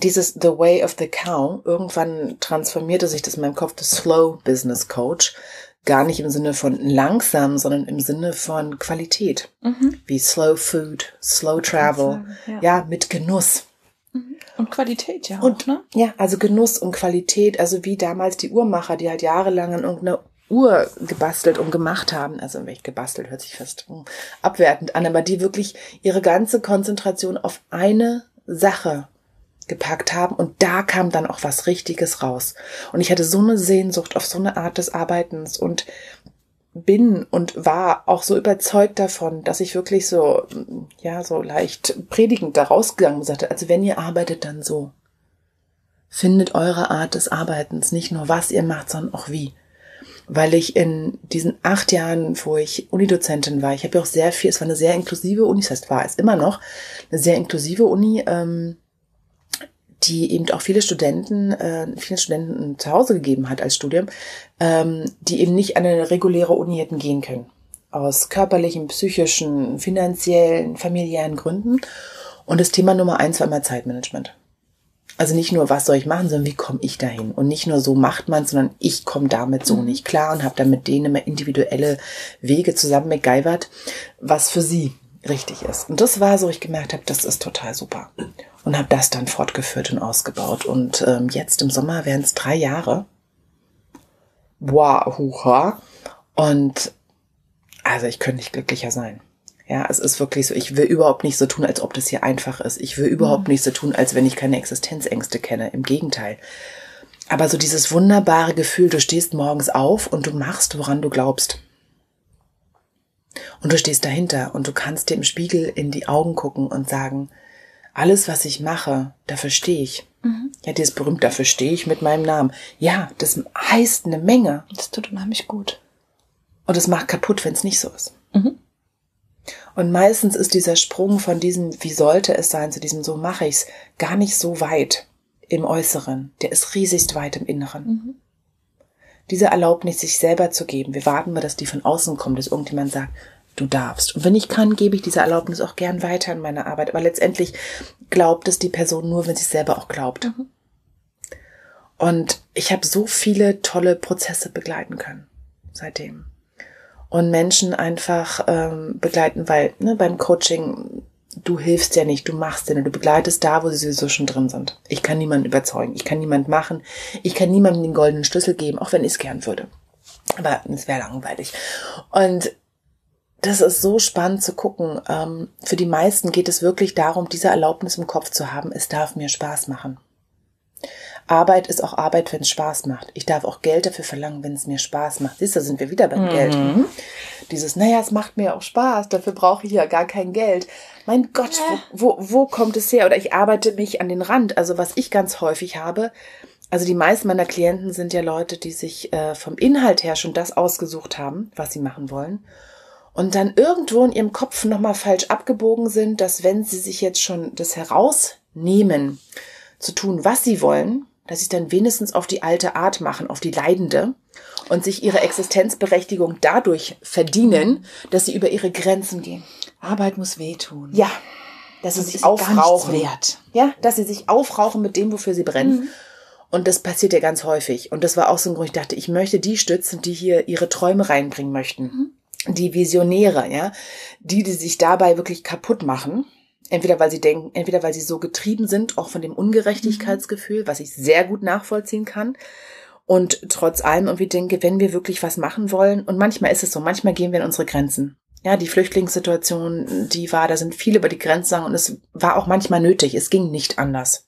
dieses The Way of the Cow, irgendwann transformierte sich das in meinem Kopf das Slow Business Coach. Gar nicht im Sinne von langsam, sondern im Sinne von Qualität. Mhm. Wie Slow Food, Slow Travel. Ja. ja, mit Genuss. Mhm. Und Qualität, ja. Und, ne? Ja, also Genuss und Qualität, also wie damals die Uhrmacher, die halt jahrelang an irgendeiner Uhr gebastelt und gemacht haben, also nicht gebastelt, hört sich fast abwertend an, aber die wirklich ihre ganze Konzentration auf eine Sache gepackt haben und da kam dann auch was Richtiges raus. Und ich hatte so eine Sehnsucht auf so eine Art des Arbeitens und bin und war auch so überzeugt davon, dass ich wirklich so, ja, so leicht predigend da rausgegangen sagte, also wenn ihr arbeitet, dann so. Findet eure Art des Arbeitens, nicht nur was ihr macht, sondern auch wie. Weil ich in diesen acht Jahren, wo ich Unidozentin war, ich habe ja auch sehr viel, es war eine sehr inklusive Uni, das heißt, war es immer noch, eine sehr inklusive Uni, ähm, die eben auch viele Studenten, äh, vielen Studenten zu Hause gegeben hat als Studium, ähm, die eben nicht an eine reguläre Uni hätten gehen können. Aus körperlichen, psychischen, finanziellen, familiären Gründen. Und das Thema Nummer eins war immer Zeitmanagement. Also nicht nur, was soll ich machen, sondern wie komme ich dahin? Und nicht nur so macht man, sondern ich komme damit so mhm. nicht klar und habe dann mit denen immer individuelle Wege zusammen MacGyvert, was für sie richtig ist. Und das war so, ich gemerkt habe, das ist total super. Und habe das dann fortgeführt und ausgebaut. Und ähm, jetzt im Sommer wären es drei Jahre. Wow, hucha. Und also ich könnte nicht glücklicher sein. Ja, es ist wirklich so, ich will überhaupt nicht so tun, als ob das hier einfach ist. Ich will überhaupt mhm. nicht so tun, als wenn ich keine Existenzängste kenne. Im Gegenteil. Aber so dieses wunderbare Gefühl, du stehst morgens auf und du machst, woran du glaubst. Und du stehst dahinter und du kannst dir im Spiegel in die Augen gucken und sagen, alles, was ich mache, dafür stehe ich. Mhm. Ja, dieses berühmt, dafür stehe ich mit meinem Namen. Ja, das heißt eine Menge. Das tut unheimlich gut. Und es macht kaputt, wenn es nicht so ist. Mhm. Und meistens ist dieser Sprung von diesem, wie sollte es sein, zu diesem, so mache ich's, gar nicht so weit im Äußeren. Der ist riesigst weit im Inneren. Mhm. Diese Erlaubnis, sich selber zu geben. Wir warten mal, dass die von außen kommt, dass irgendjemand sagt, du darfst. Und wenn ich kann, gebe ich diese Erlaubnis auch gern weiter in meiner Arbeit. Aber letztendlich glaubt es die Person nur, wenn sie es selber auch glaubt. Mhm. Und ich habe so viele tolle Prozesse begleiten können seitdem. Und Menschen einfach ähm, begleiten, weil ne, beim Coaching, du hilfst ja nicht, du machst ja nicht, du begleitest da, wo sie sowieso schon drin sind. Ich kann niemanden überzeugen, ich kann niemanden machen, ich kann niemandem den goldenen Schlüssel geben, auch wenn ich es gern würde. Aber es wäre langweilig. Und das ist so spannend zu gucken. Ähm, für die meisten geht es wirklich darum, diese Erlaubnis im Kopf zu haben, es darf mir Spaß machen. Arbeit ist auch Arbeit, wenn es Spaß macht. Ich darf auch Geld dafür verlangen, wenn es mir Spaß macht. Siehst du, sind wir wieder beim mhm. Geld. Dieses, naja, es macht mir auch Spaß, dafür brauche ich ja gar kein Geld. Mein Gott, wo, wo, wo kommt es her? Oder ich arbeite mich an den Rand. Also was ich ganz häufig habe, also die meisten meiner Klienten sind ja Leute, die sich äh, vom Inhalt her schon das ausgesucht haben, was sie machen wollen. Und dann irgendwo in ihrem Kopf nochmal falsch abgebogen sind, dass wenn sie sich jetzt schon das herausnehmen, zu tun, was sie wollen, dass sie dann wenigstens auf die alte Art machen, auf die Leidende und sich ihre Existenzberechtigung dadurch verdienen, dass sie über ihre Grenzen gehen. Arbeit muss wehtun. Ja. Dass sie sich aufrauchen. wert. Ja, dass sie sich aufrauchen mit dem, wofür sie brennen. Mhm. Und das passiert ja ganz häufig. Und das war auch so ein Grund, ich dachte, ich möchte die stützen, die hier ihre Träume reinbringen möchten. Mhm. Die Visionäre, ja. Die, die sich dabei wirklich kaputt machen. Entweder weil sie denken, entweder weil sie so getrieben sind, auch von dem Ungerechtigkeitsgefühl, mhm. was ich sehr gut nachvollziehen kann. Und trotz allem und wir denken, wenn wir wirklich was machen wollen, und manchmal ist es so, manchmal gehen wir in unsere Grenzen. Ja, die Flüchtlingssituation, die war, da sind viele über die Grenzen und es war auch manchmal nötig. Es ging nicht anders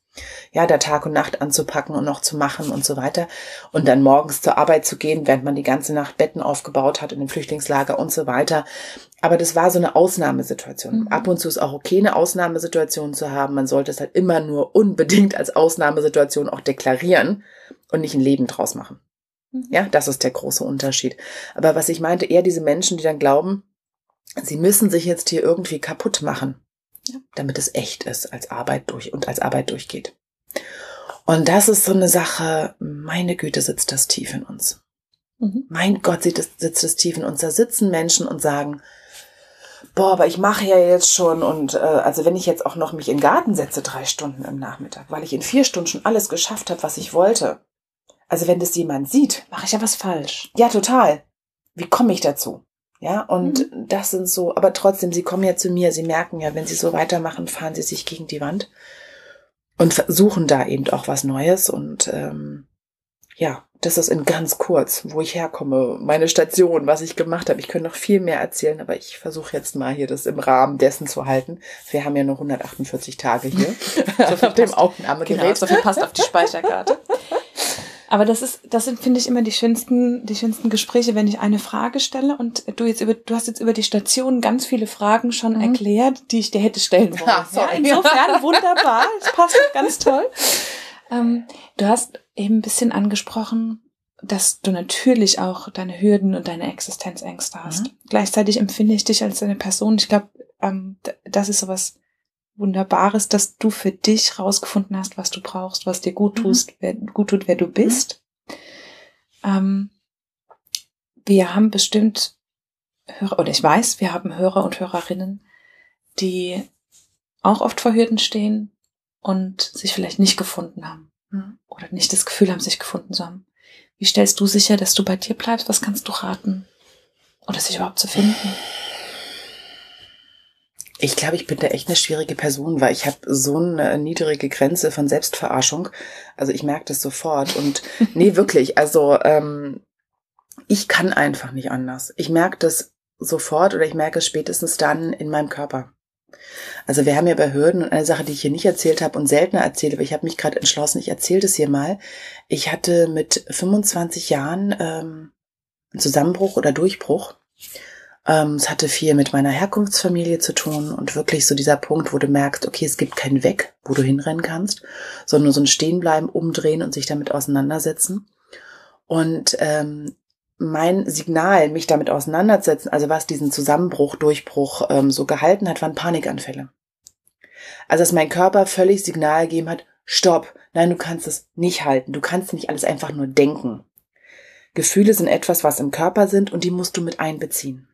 ja, da Tag und Nacht anzupacken und noch zu machen und so weiter. Und dann morgens zur Arbeit zu gehen, während man die ganze Nacht Betten aufgebaut hat in dem Flüchtlingslager und so weiter. Aber das war so eine Ausnahmesituation. Mhm. Ab und zu ist auch okay, eine Ausnahmesituation zu haben. Man sollte es halt immer nur unbedingt als Ausnahmesituation auch deklarieren und nicht ein Leben draus machen. Mhm. Ja, das ist der große Unterschied. Aber was ich meinte, eher diese Menschen, die dann glauben, sie müssen sich jetzt hier irgendwie kaputt machen ja. damit es echt ist als Arbeit durch und als Arbeit durchgeht. Und das ist so eine Sache, meine Güte, sitzt das tief in uns. Mhm. Mein Gott, sitzt das tief in uns. Da sitzen Menschen und sagen, boah, aber ich mache ja jetzt schon und äh, also wenn ich jetzt auch noch mich in den Garten setze, drei Stunden im Nachmittag, weil ich in vier Stunden schon alles geschafft habe, was ich wollte. Also wenn das jemand sieht, mache ich ja was falsch. Ja, total. Wie komme ich dazu? Ja, und mhm. das sind so, aber trotzdem, sie kommen ja zu mir, sie merken ja, wenn sie so weitermachen, fahren sie sich gegen die Wand und versuchen da eben auch was Neues und ähm, ja, das ist in ganz kurz, wo ich herkomme, meine Station, was ich gemacht habe. Ich könnte noch viel mehr erzählen, aber ich versuche jetzt mal hier das im Rahmen dessen zu halten. Wir haben ja nur 148 Tage hier <laughs> so auf <laughs> dem Aufnahmegerät. Genau, so viel passt auf die Speicherkarte. <laughs> Aber das ist, das sind, finde ich, immer die schönsten, die schönsten Gespräche, wenn ich eine Frage stelle und du jetzt über, du hast jetzt über die Station ganz viele Fragen schon mhm. erklärt, die ich dir hätte stellen wollen. <laughs> Ja, ja, insofern <laughs> wunderbar, das passt ganz toll. Ähm, du hast eben ein bisschen angesprochen, dass du natürlich auch deine Hürden und deine Existenzängste hast. Mhm. Gleichzeitig empfinde ich dich als eine Person, ich glaube, ähm, das ist sowas, Wunderbares, dass du für dich rausgefunden hast, was du brauchst, was dir gut mhm. tust, wer, gut tut, wer du bist. Mhm. Ähm, wir haben bestimmt Hörer, oder ich weiß, wir haben Hörer und Hörerinnen, die auch oft vor Hürden stehen und sich vielleicht nicht gefunden haben mhm. oder nicht das Gefühl haben, sich gefunden zu haben. Wie stellst du sicher, dass du bei dir bleibst? Was kannst du raten? Oder sich überhaupt zu finden? Ich glaube, ich bin da echt eine schwierige Person, weil ich habe so eine niedrige Grenze von Selbstverarschung. Also ich merke das sofort. Und <laughs> nee, wirklich. Also ähm, ich kann einfach nicht anders. Ich merke das sofort oder ich merke es spätestens dann in meinem Körper. Also wir haben ja bei Hürden und eine Sache, die ich hier nicht erzählt habe und seltener erzähle, aber ich habe mich gerade entschlossen, ich erzähle das hier mal. Ich hatte mit 25 Jahren ähm, einen Zusammenbruch oder Durchbruch ähm, es hatte viel mit meiner Herkunftsfamilie zu tun und wirklich so dieser Punkt, wo du merkst, okay, es gibt keinen Weg, wo du hinrennen kannst, sondern nur so ein Stehenbleiben, umdrehen und sich damit auseinandersetzen. Und ähm, mein Signal, mich damit auseinanderzusetzen, also was diesen Zusammenbruch, Durchbruch ähm, so gehalten hat, waren Panikanfälle. Also dass mein Körper völlig Signal gegeben hat, stopp, nein, du kannst es nicht halten, du kannst nicht alles einfach nur denken. Gefühle sind etwas, was im Körper sind und die musst du mit einbeziehen.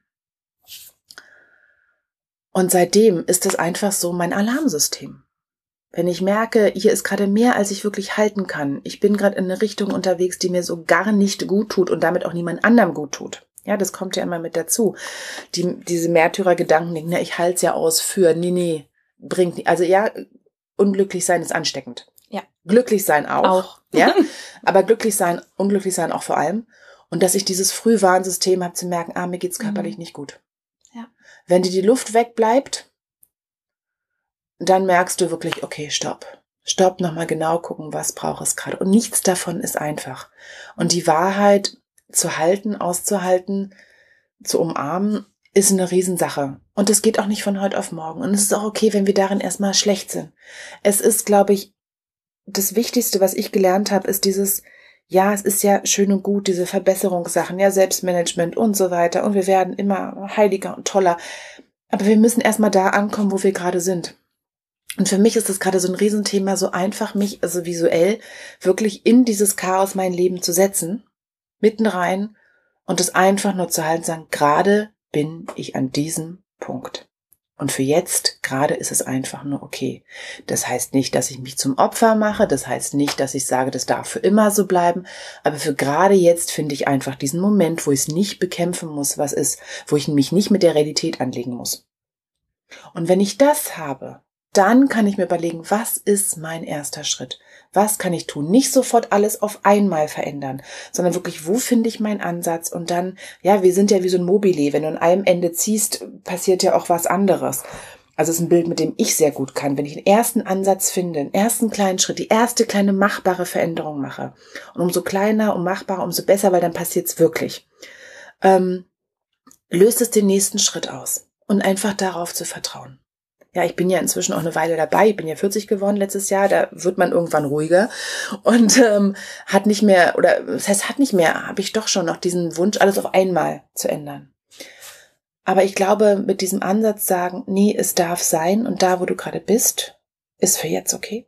Und seitdem ist es einfach so mein Alarmsystem. Wenn ich merke, hier ist gerade mehr, als ich wirklich halten kann, ich bin gerade in eine Richtung unterwegs, die mir so gar nicht gut tut und damit auch niemand anderem gut tut. Ja, das kommt ja immer mit dazu. Die, diese Märtyrergedanken, ne, ich halte es ja aus für, nee, nee, bringt nicht. Also ja, unglücklich sein ist ansteckend. Ja. Glücklich sein auch. Auch. Ja. <laughs> Aber glücklich sein, unglücklich sein auch vor allem. Und dass ich dieses Frühwarnsystem habe zu merken, ah, mir geht's körperlich mhm. nicht gut. Wenn dir die Luft wegbleibt, dann merkst du wirklich, okay, stopp. Stopp, nochmal genau gucken, was braucht es gerade. Und nichts davon ist einfach. Und die Wahrheit zu halten, auszuhalten, zu umarmen, ist eine Riesensache. Und es geht auch nicht von heute auf morgen. Und es ist auch okay, wenn wir darin erstmal schlecht sind. Es ist, glaube ich, das Wichtigste, was ich gelernt habe, ist dieses, ja, es ist ja schön und gut, diese Verbesserungssachen, ja, Selbstmanagement und so weiter. Und wir werden immer heiliger und toller. Aber wir müssen erstmal da ankommen, wo wir gerade sind. Und für mich ist das gerade so ein Riesenthema, so einfach mich, also visuell, wirklich in dieses Chaos mein Leben zu setzen, mitten rein und es einfach nur zu halten, sagen, gerade bin ich an diesem Punkt. Und für jetzt gerade ist es einfach nur okay. Das heißt nicht, dass ich mich zum Opfer mache, das heißt nicht, dass ich sage, das darf für immer so bleiben, aber für gerade jetzt finde ich einfach diesen Moment, wo ich es nicht bekämpfen muss, was ist, wo ich mich nicht mit der Realität anlegen muss. Und wenn ich das habe, dann kann ich mir überlegen, was ist mein erster Schritt? Was kann ich tun? Nicht sofort alles auf einmal verändern, sondern wirklich, wo finde ich meinen Ansatz? Und dann, ja, wir sind ja wie so ein Mobile. Wenn du an einem Ende ziehst, passiert ja auch was anderes. Also es ist ein Bild, mit dem ich sehr gut kann. Wenn ich den ersten Ansatz finde, den ersten kleinen Schritt, die erste kleine machbare Veränderung mache. Und umso kleiner und machbarer, umso besser, weil dann passiert es wirklich. Ähm, löst es den nächsten Schritt aus. Und einfach darauf zu vertrauen ja, ich bin ja inzwischen auch eine Weile dabei. Ich bin ja 40 geworden letztes Jahr. Da wird man irgendwann ruhiger und ähm, hat nicht mehr oder das heißt hat nicht mehr. Habe ich doch schon noch diesen Wunsch, alles auf einmal zu ändern. Aber ich glaube, mit diesem Ansatz sagen, nee, es darf sein und da, wo du gerade bist, ist für jetzt okay.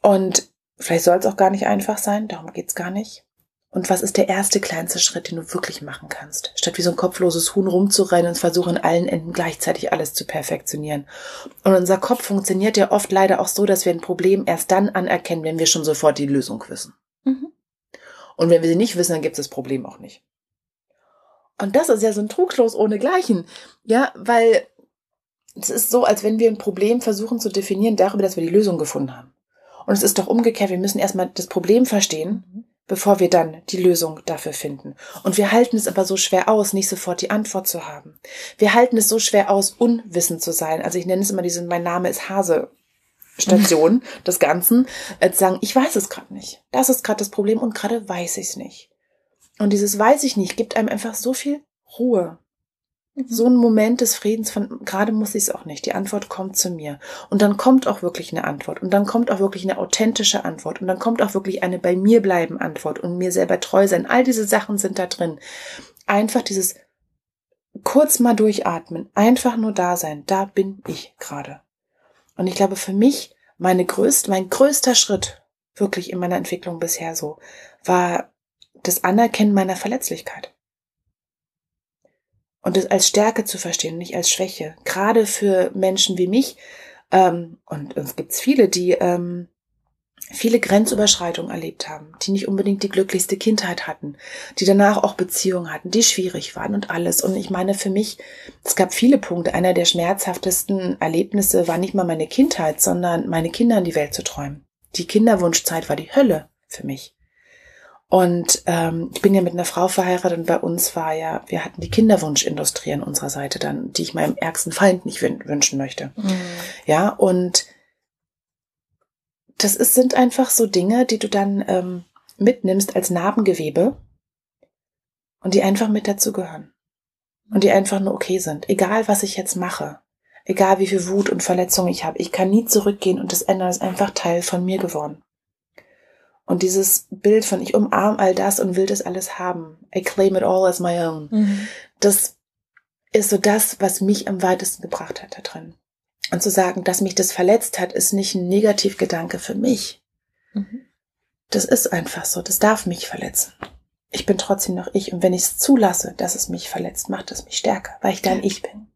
Und vielleicht soll es auch gar nicht einfach sein. Darum geht's gar nicht. Und was ist der erste kleinste Schritt, den du wirklich machen kannst? Statt wie so ein kopfloses Huhn rumzurennen und versuchen, an allen Enden gleichzeitig alles zu perfektionieren. Und unser Kopf funktioniert ja oft leider auch so, dass wir ein Problem erst dann anerkennen, wenn wir schon sofort die Lösung wissen. Mhm. Und wenn wir sie nicht wissen, dann gibt es das Problem auch nicht. Und das ist ja so ein Trugschluss ohnegleichen. Ja, weil es ist so, als wenn wir ein Problem versuchen zu definieren darüber, dass wir die Lösung gefunden haben. Und es ist doch umgekehrt, wir müssen erstmal das Problem verstehen, mhm bevor wir dann die Lösung dafür finden. Und wir halten es aber so schwer aus, nicht sofort die Antwort zu haben. Wir halten es so schwer aus, unwissend zu sein. Also ich nenne es immer diese, mein Name ist Hase. Station <laughs> des Ganzen, äh, zu sagen, ich weiß es gerade nicht. Das ist gerade das Problem und gerade weiß ich es nicht. Und dieses weiß ich nicht gibt einem einfach so viel Ruhe. Mhm. So ein Moment des Friedens von, gerade muss ich es auch nicht. Die Antwort kommt zu mir. Und dann kommt auch wirklich eine Antwort. Und dann kommt auch wirklich eine authentische Antwort. Und dann kommt auch wirklich eine bei mir bleiben Antwort und mir selber treu sein. All diese Sachen sind da drin. Einfach dieses kurz mal durchatmen. Einfach nur da sein. Da bin ich gerade. Und ich glaube, für mich, meine größte, mein größter Schritt wirklich in meiner Entwicklung bisher so, war das Anerkennen meiner Verletzlichkeit und es als Stärke zu verstehen, nicht als Schwäche. Gerade für Menschen wie mich, ähm, und es gibt viele, die ähm, viele Grenzüberschreitungen erlebt haben, die nicht unbedingt die glücklichste Kindheit hatten, die danach auch Beziehungen hatten, die schwierig waren und alles. Und ich meine, für mich, es gab viele Punkte. Einer der schmerzhaftesten Erlebnisse war nicht mal meine Kindheit, sondern meine Kinder in die Welt zu träumen. Die Kinderwunschzeit war die Hölle für mich. Und ähm, ich bin ja mit einer Frau verheiratet und bei uns war ja, wir hatten die Kinderwunschindustrie an unserer Seite dann, die ich meinem ärgsten Feind nicht wünschen möchte. Mhm. Ja, und das ist, sind einfach so Dinge, die du dann ähm, mitnimmst als Narbengewebe und die einfach mit dazugehören. Und die einfach nur okay sind. Egal, was ich jetzt mache. Egal, wie viel Wut und Verletzung ich habe. Ich kann nie zurückgehen und das Ändern ist einfach Teil von mir geworden. Und dieses Bild von ich umarm all das und will das alles haben. I claim it all as my own. Mhm. Das ist so das, was mich am weitesten gebracht hat da drin. Und zu sagen, dass mich das verletzt hat, ist nicht ein Negativgedanke für mich. Mhm. Das ist einfach so. Das darf mich verletzen. Ich bin trotzdem noch ich. Und wenn ich es zulasse, dass es mich verletzt, macht es mich stärker, weil ich dann ich bin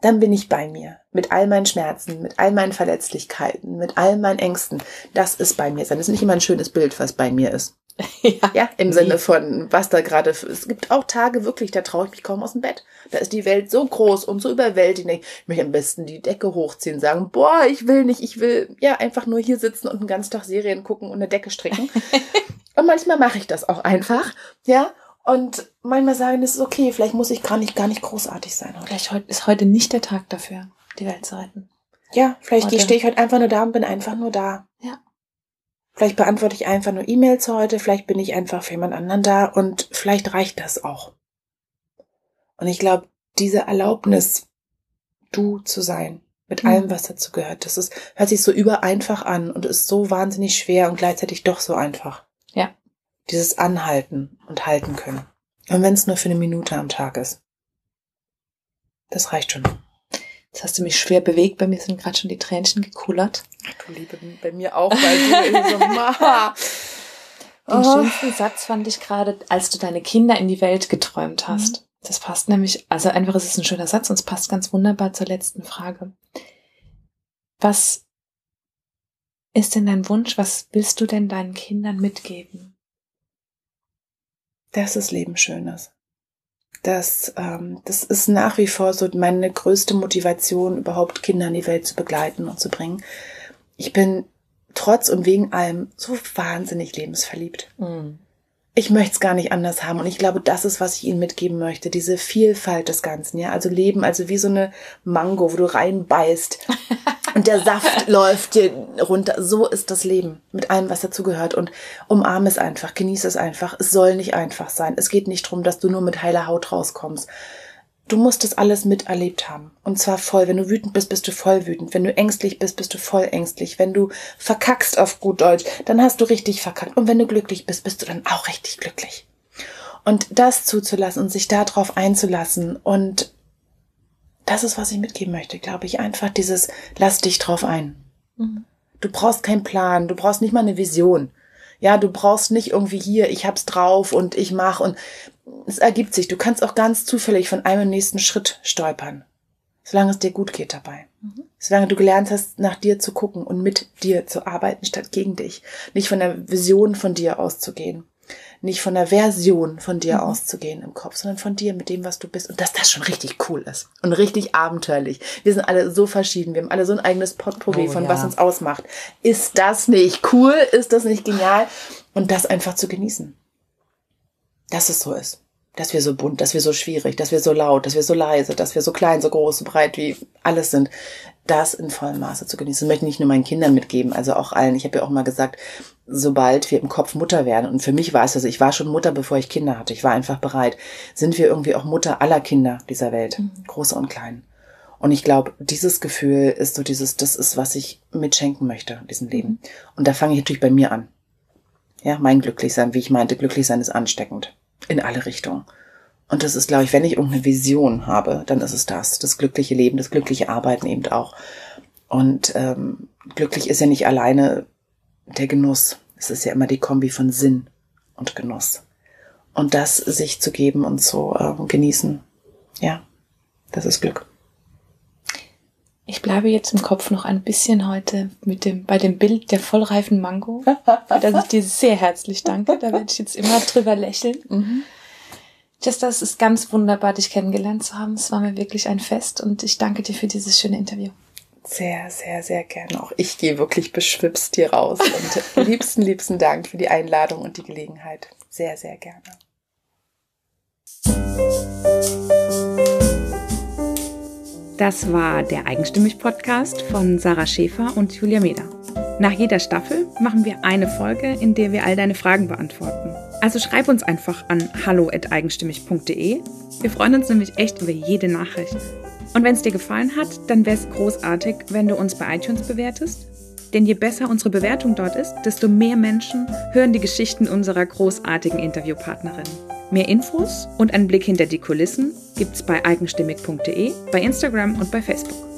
dann bin ich bei mir. Mit all meinen Schmerzen, mit all meinen Verletzlichkeiten, mit all meinen Ängsten. Das ist bei mir sein. Das ist nicht immer ein schönes Bild, was bei mir ist. <laughs> Ja, ja im Sinne von, was da gerade, es gibt auch Tage wirklich, da traue ich mich kaum aus dem Bett. Da ist die Welt so groß und so überwältigend. Ich möchte am besten die Decke hochziehen, sagen, boah, ich will nicht, ich will ja einfach nur hier sitzen und einen ganzen Tag Serien gucken und eine Decke stricken. <laughs> und manchmal mache ich das auch einfach, ja. Und manchmal sagen, es ist okay, vielleicht muss ich gar nicht, gar nicht großartig sein. Heute. Vielleicht ist heute nicht der Tag dafür, die Welt zu retten. Ja, vielleicht stehe ich heute einfach nur da und bin einfach nur da. Ja. Vielleicht beantworte ich einfach nur E-Mails heute, vielleicht bin ich einfach für jemand anderen da und vielleicht reicht das auch. Und ich glaube, diese Erlaubnis, du zu sein, mit mhm. allem, was dazu gehört, das ist, hört sich so übereinfach an und ist so wahnsinnig schwer und gleichzeitig doch so einfach. Dieses Anhalten und halten können. Und wenn es nur für eine Minute am Tag ist. Das reicht schon. Jetzt hast du mich schwer bewegt, bei mir sind gerade schon die Tränchen gekullert. Du Liebe, bei mir auch, weil du so, <laughs> Mama. Den oh. schönsten Satz fand ich gerade, als du deine Kinder in die Welt geträumt hast. Mhm. Das passt nämlich, also einfach ist es ein schöner Satz und es passt ganz wunderbar zur letzten Frage. Was ist denn dein Wunsch? Was willst du denn deinen Kindern mitgeben? Dass das Leben schön ist das, ähm, das ist nach wie vor so meine größte Motivation, überhaupt Kinder in die Welt zu begleiten und zu bringen. Ich bin trotz und wegen allem so wahnsinnig lebensverliebt. Mhm ich möchte es gar nicht anders haben. Und ich glaube, das ist, was ich Ihnen mitgeben möchte. Diese Vielfalt des Ganzen, ja. Also Leben, also wie so eine Mango, wo du reinbeißt <laughs> und der Saft läuft dir runter. So ist das Leben mit allem, was dazu gehört. Und umarme es einfach, genieße es einfach. Es soll nicht einfach sein. Es geht nicht darum, dass du nur mit heiler Haut rauskommst, du musst das alles miterlebt haben. Und zwar voll. Wenn du wütend bist, bist du voll wütend. Wenn du ängstlich bist, bist du voll ängstlich. Wenn du verkackst auf gut Deutsch, dann hast du richtig verkackt. Und wenn du glücklich bist, bist du dann auch richtig glücklich. Und das zuzulassen und sich darauf einzulassen und das ist, was ich mitgeben möchte, glaube ich. Einfach dieses, lass dich drauf ein. Mhm. Du brauchst keinen Plan, du brauchst nicht mal eine Vision. Ja, du brauchst nicht irgendwie hier, ich hab's drauf und ich mach und es ergibt sich. Du kannst auch ganz zufällig von einem nächsten Schritt stolpern. Solange es dir gut geht dabei. Mhm. Solange du gelernt hast, nach dir zu gucken und mit dir zu arbeiten, statt gegen dich. Nicht von der Vision von dir auszugehen. Nicht von der Version von dir mhm. auszugehen im Kopf, sondern von dir mit dem, was du bist. Und dass das schon richtig cool ist. Und richtig abenteuerlich. Wir sind alle so verschieden. Wir haben alle so ein eigenes Potpourri oh, von ja. was uns ausmacht. Ist das nicht cool? Ist das nicht genial? Und das einfach zu genießen dass es so ist. Dass wir so bunt, dass wir so schwierig, dass wir so laut, dass wir so leise, dass wir so klein, so groß, so breit wie alles sind. Das in vollem Maße zu genießen. Das möchte ich nicht nur meinen Kindern mitgeben, also auch allen. Ich habe ja auch mal gesagt, sobald wir im Kopf Mutter werden, und für mich war es also, ich war schon Mutter, bevor ich Kinder hatte, ich war einfach bereit, sind wir irgendwie auch Mutter aller Kinder dieser Welt, mhm. große und klein. Und ich glaube, dieses Gefühl ist so dieses, das ist, was ich mitschenken möchte, diesem Leben. Mhm. Und da fange ich natürlich bei mir an. Ja, mein Glücklichsein, wie ich meinte, Glücklichsein ist ansteckend. In alle Richtungen. Und das ist, glaube ich, wenn ich irgendeine Vision habe, dann ist es das. Das glückliche Leben, das glückliche Arbeiten eben auch. Und ähm, glücklich ist ja nicht alleine der Genuss. Es ist ja immer die Kombi von Sinn und Genuss. Und das sich zu geben und zu äh, genießen, ja, das ist Glück. Ich bleibe jetzt im Kopf noch ein bisschen heute mit dem, bei dem Bild der vollreifen Mango, für das ich dir sehr herzlich danke. Da werde ich jetzt immer drüber lächeln. Mhm. Jester, es ist ganz wunderbar, dich kennengelernt zu haben. Es war mir wirklich ein Fest und ich danke dir für dieses schöne Interview. Sehr, sehr, sehr gerne. Auch ich gehe wirklich beschwipst hier raus und <laughs> liebsten, liebsten Dank für die Einladung und die Gelegenheit. Sehr, sehr gerne. Das war der Eigenstimmig-Podcast von Sarah Schäfer und Julia Meder. Nach jeder Staffel machen wir eine Folge, in der wir all deine Fragen beantworten. Also schreib uns einfach an hallo.eigenstimmig.de. Wir freuen uns nämlich echt über jede Nachricht. Und wenn es dir gefallen hat, dann wäre es großartig, wenn du uns bei iTunes bewertest. Denn je besser unsere Bewertung dort ist, desto mehr Menschen hören die Geschichten unserer großartigen Interviewpartnerin. Mehr Infos und einen Blick hinter die Kulissen gibt's bei eigenstimmig.de, bei Instagram und bei Facebook.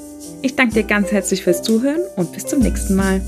Ich danke dir ganz herzlich fürs Zuhören und bis zum nächsten Mal.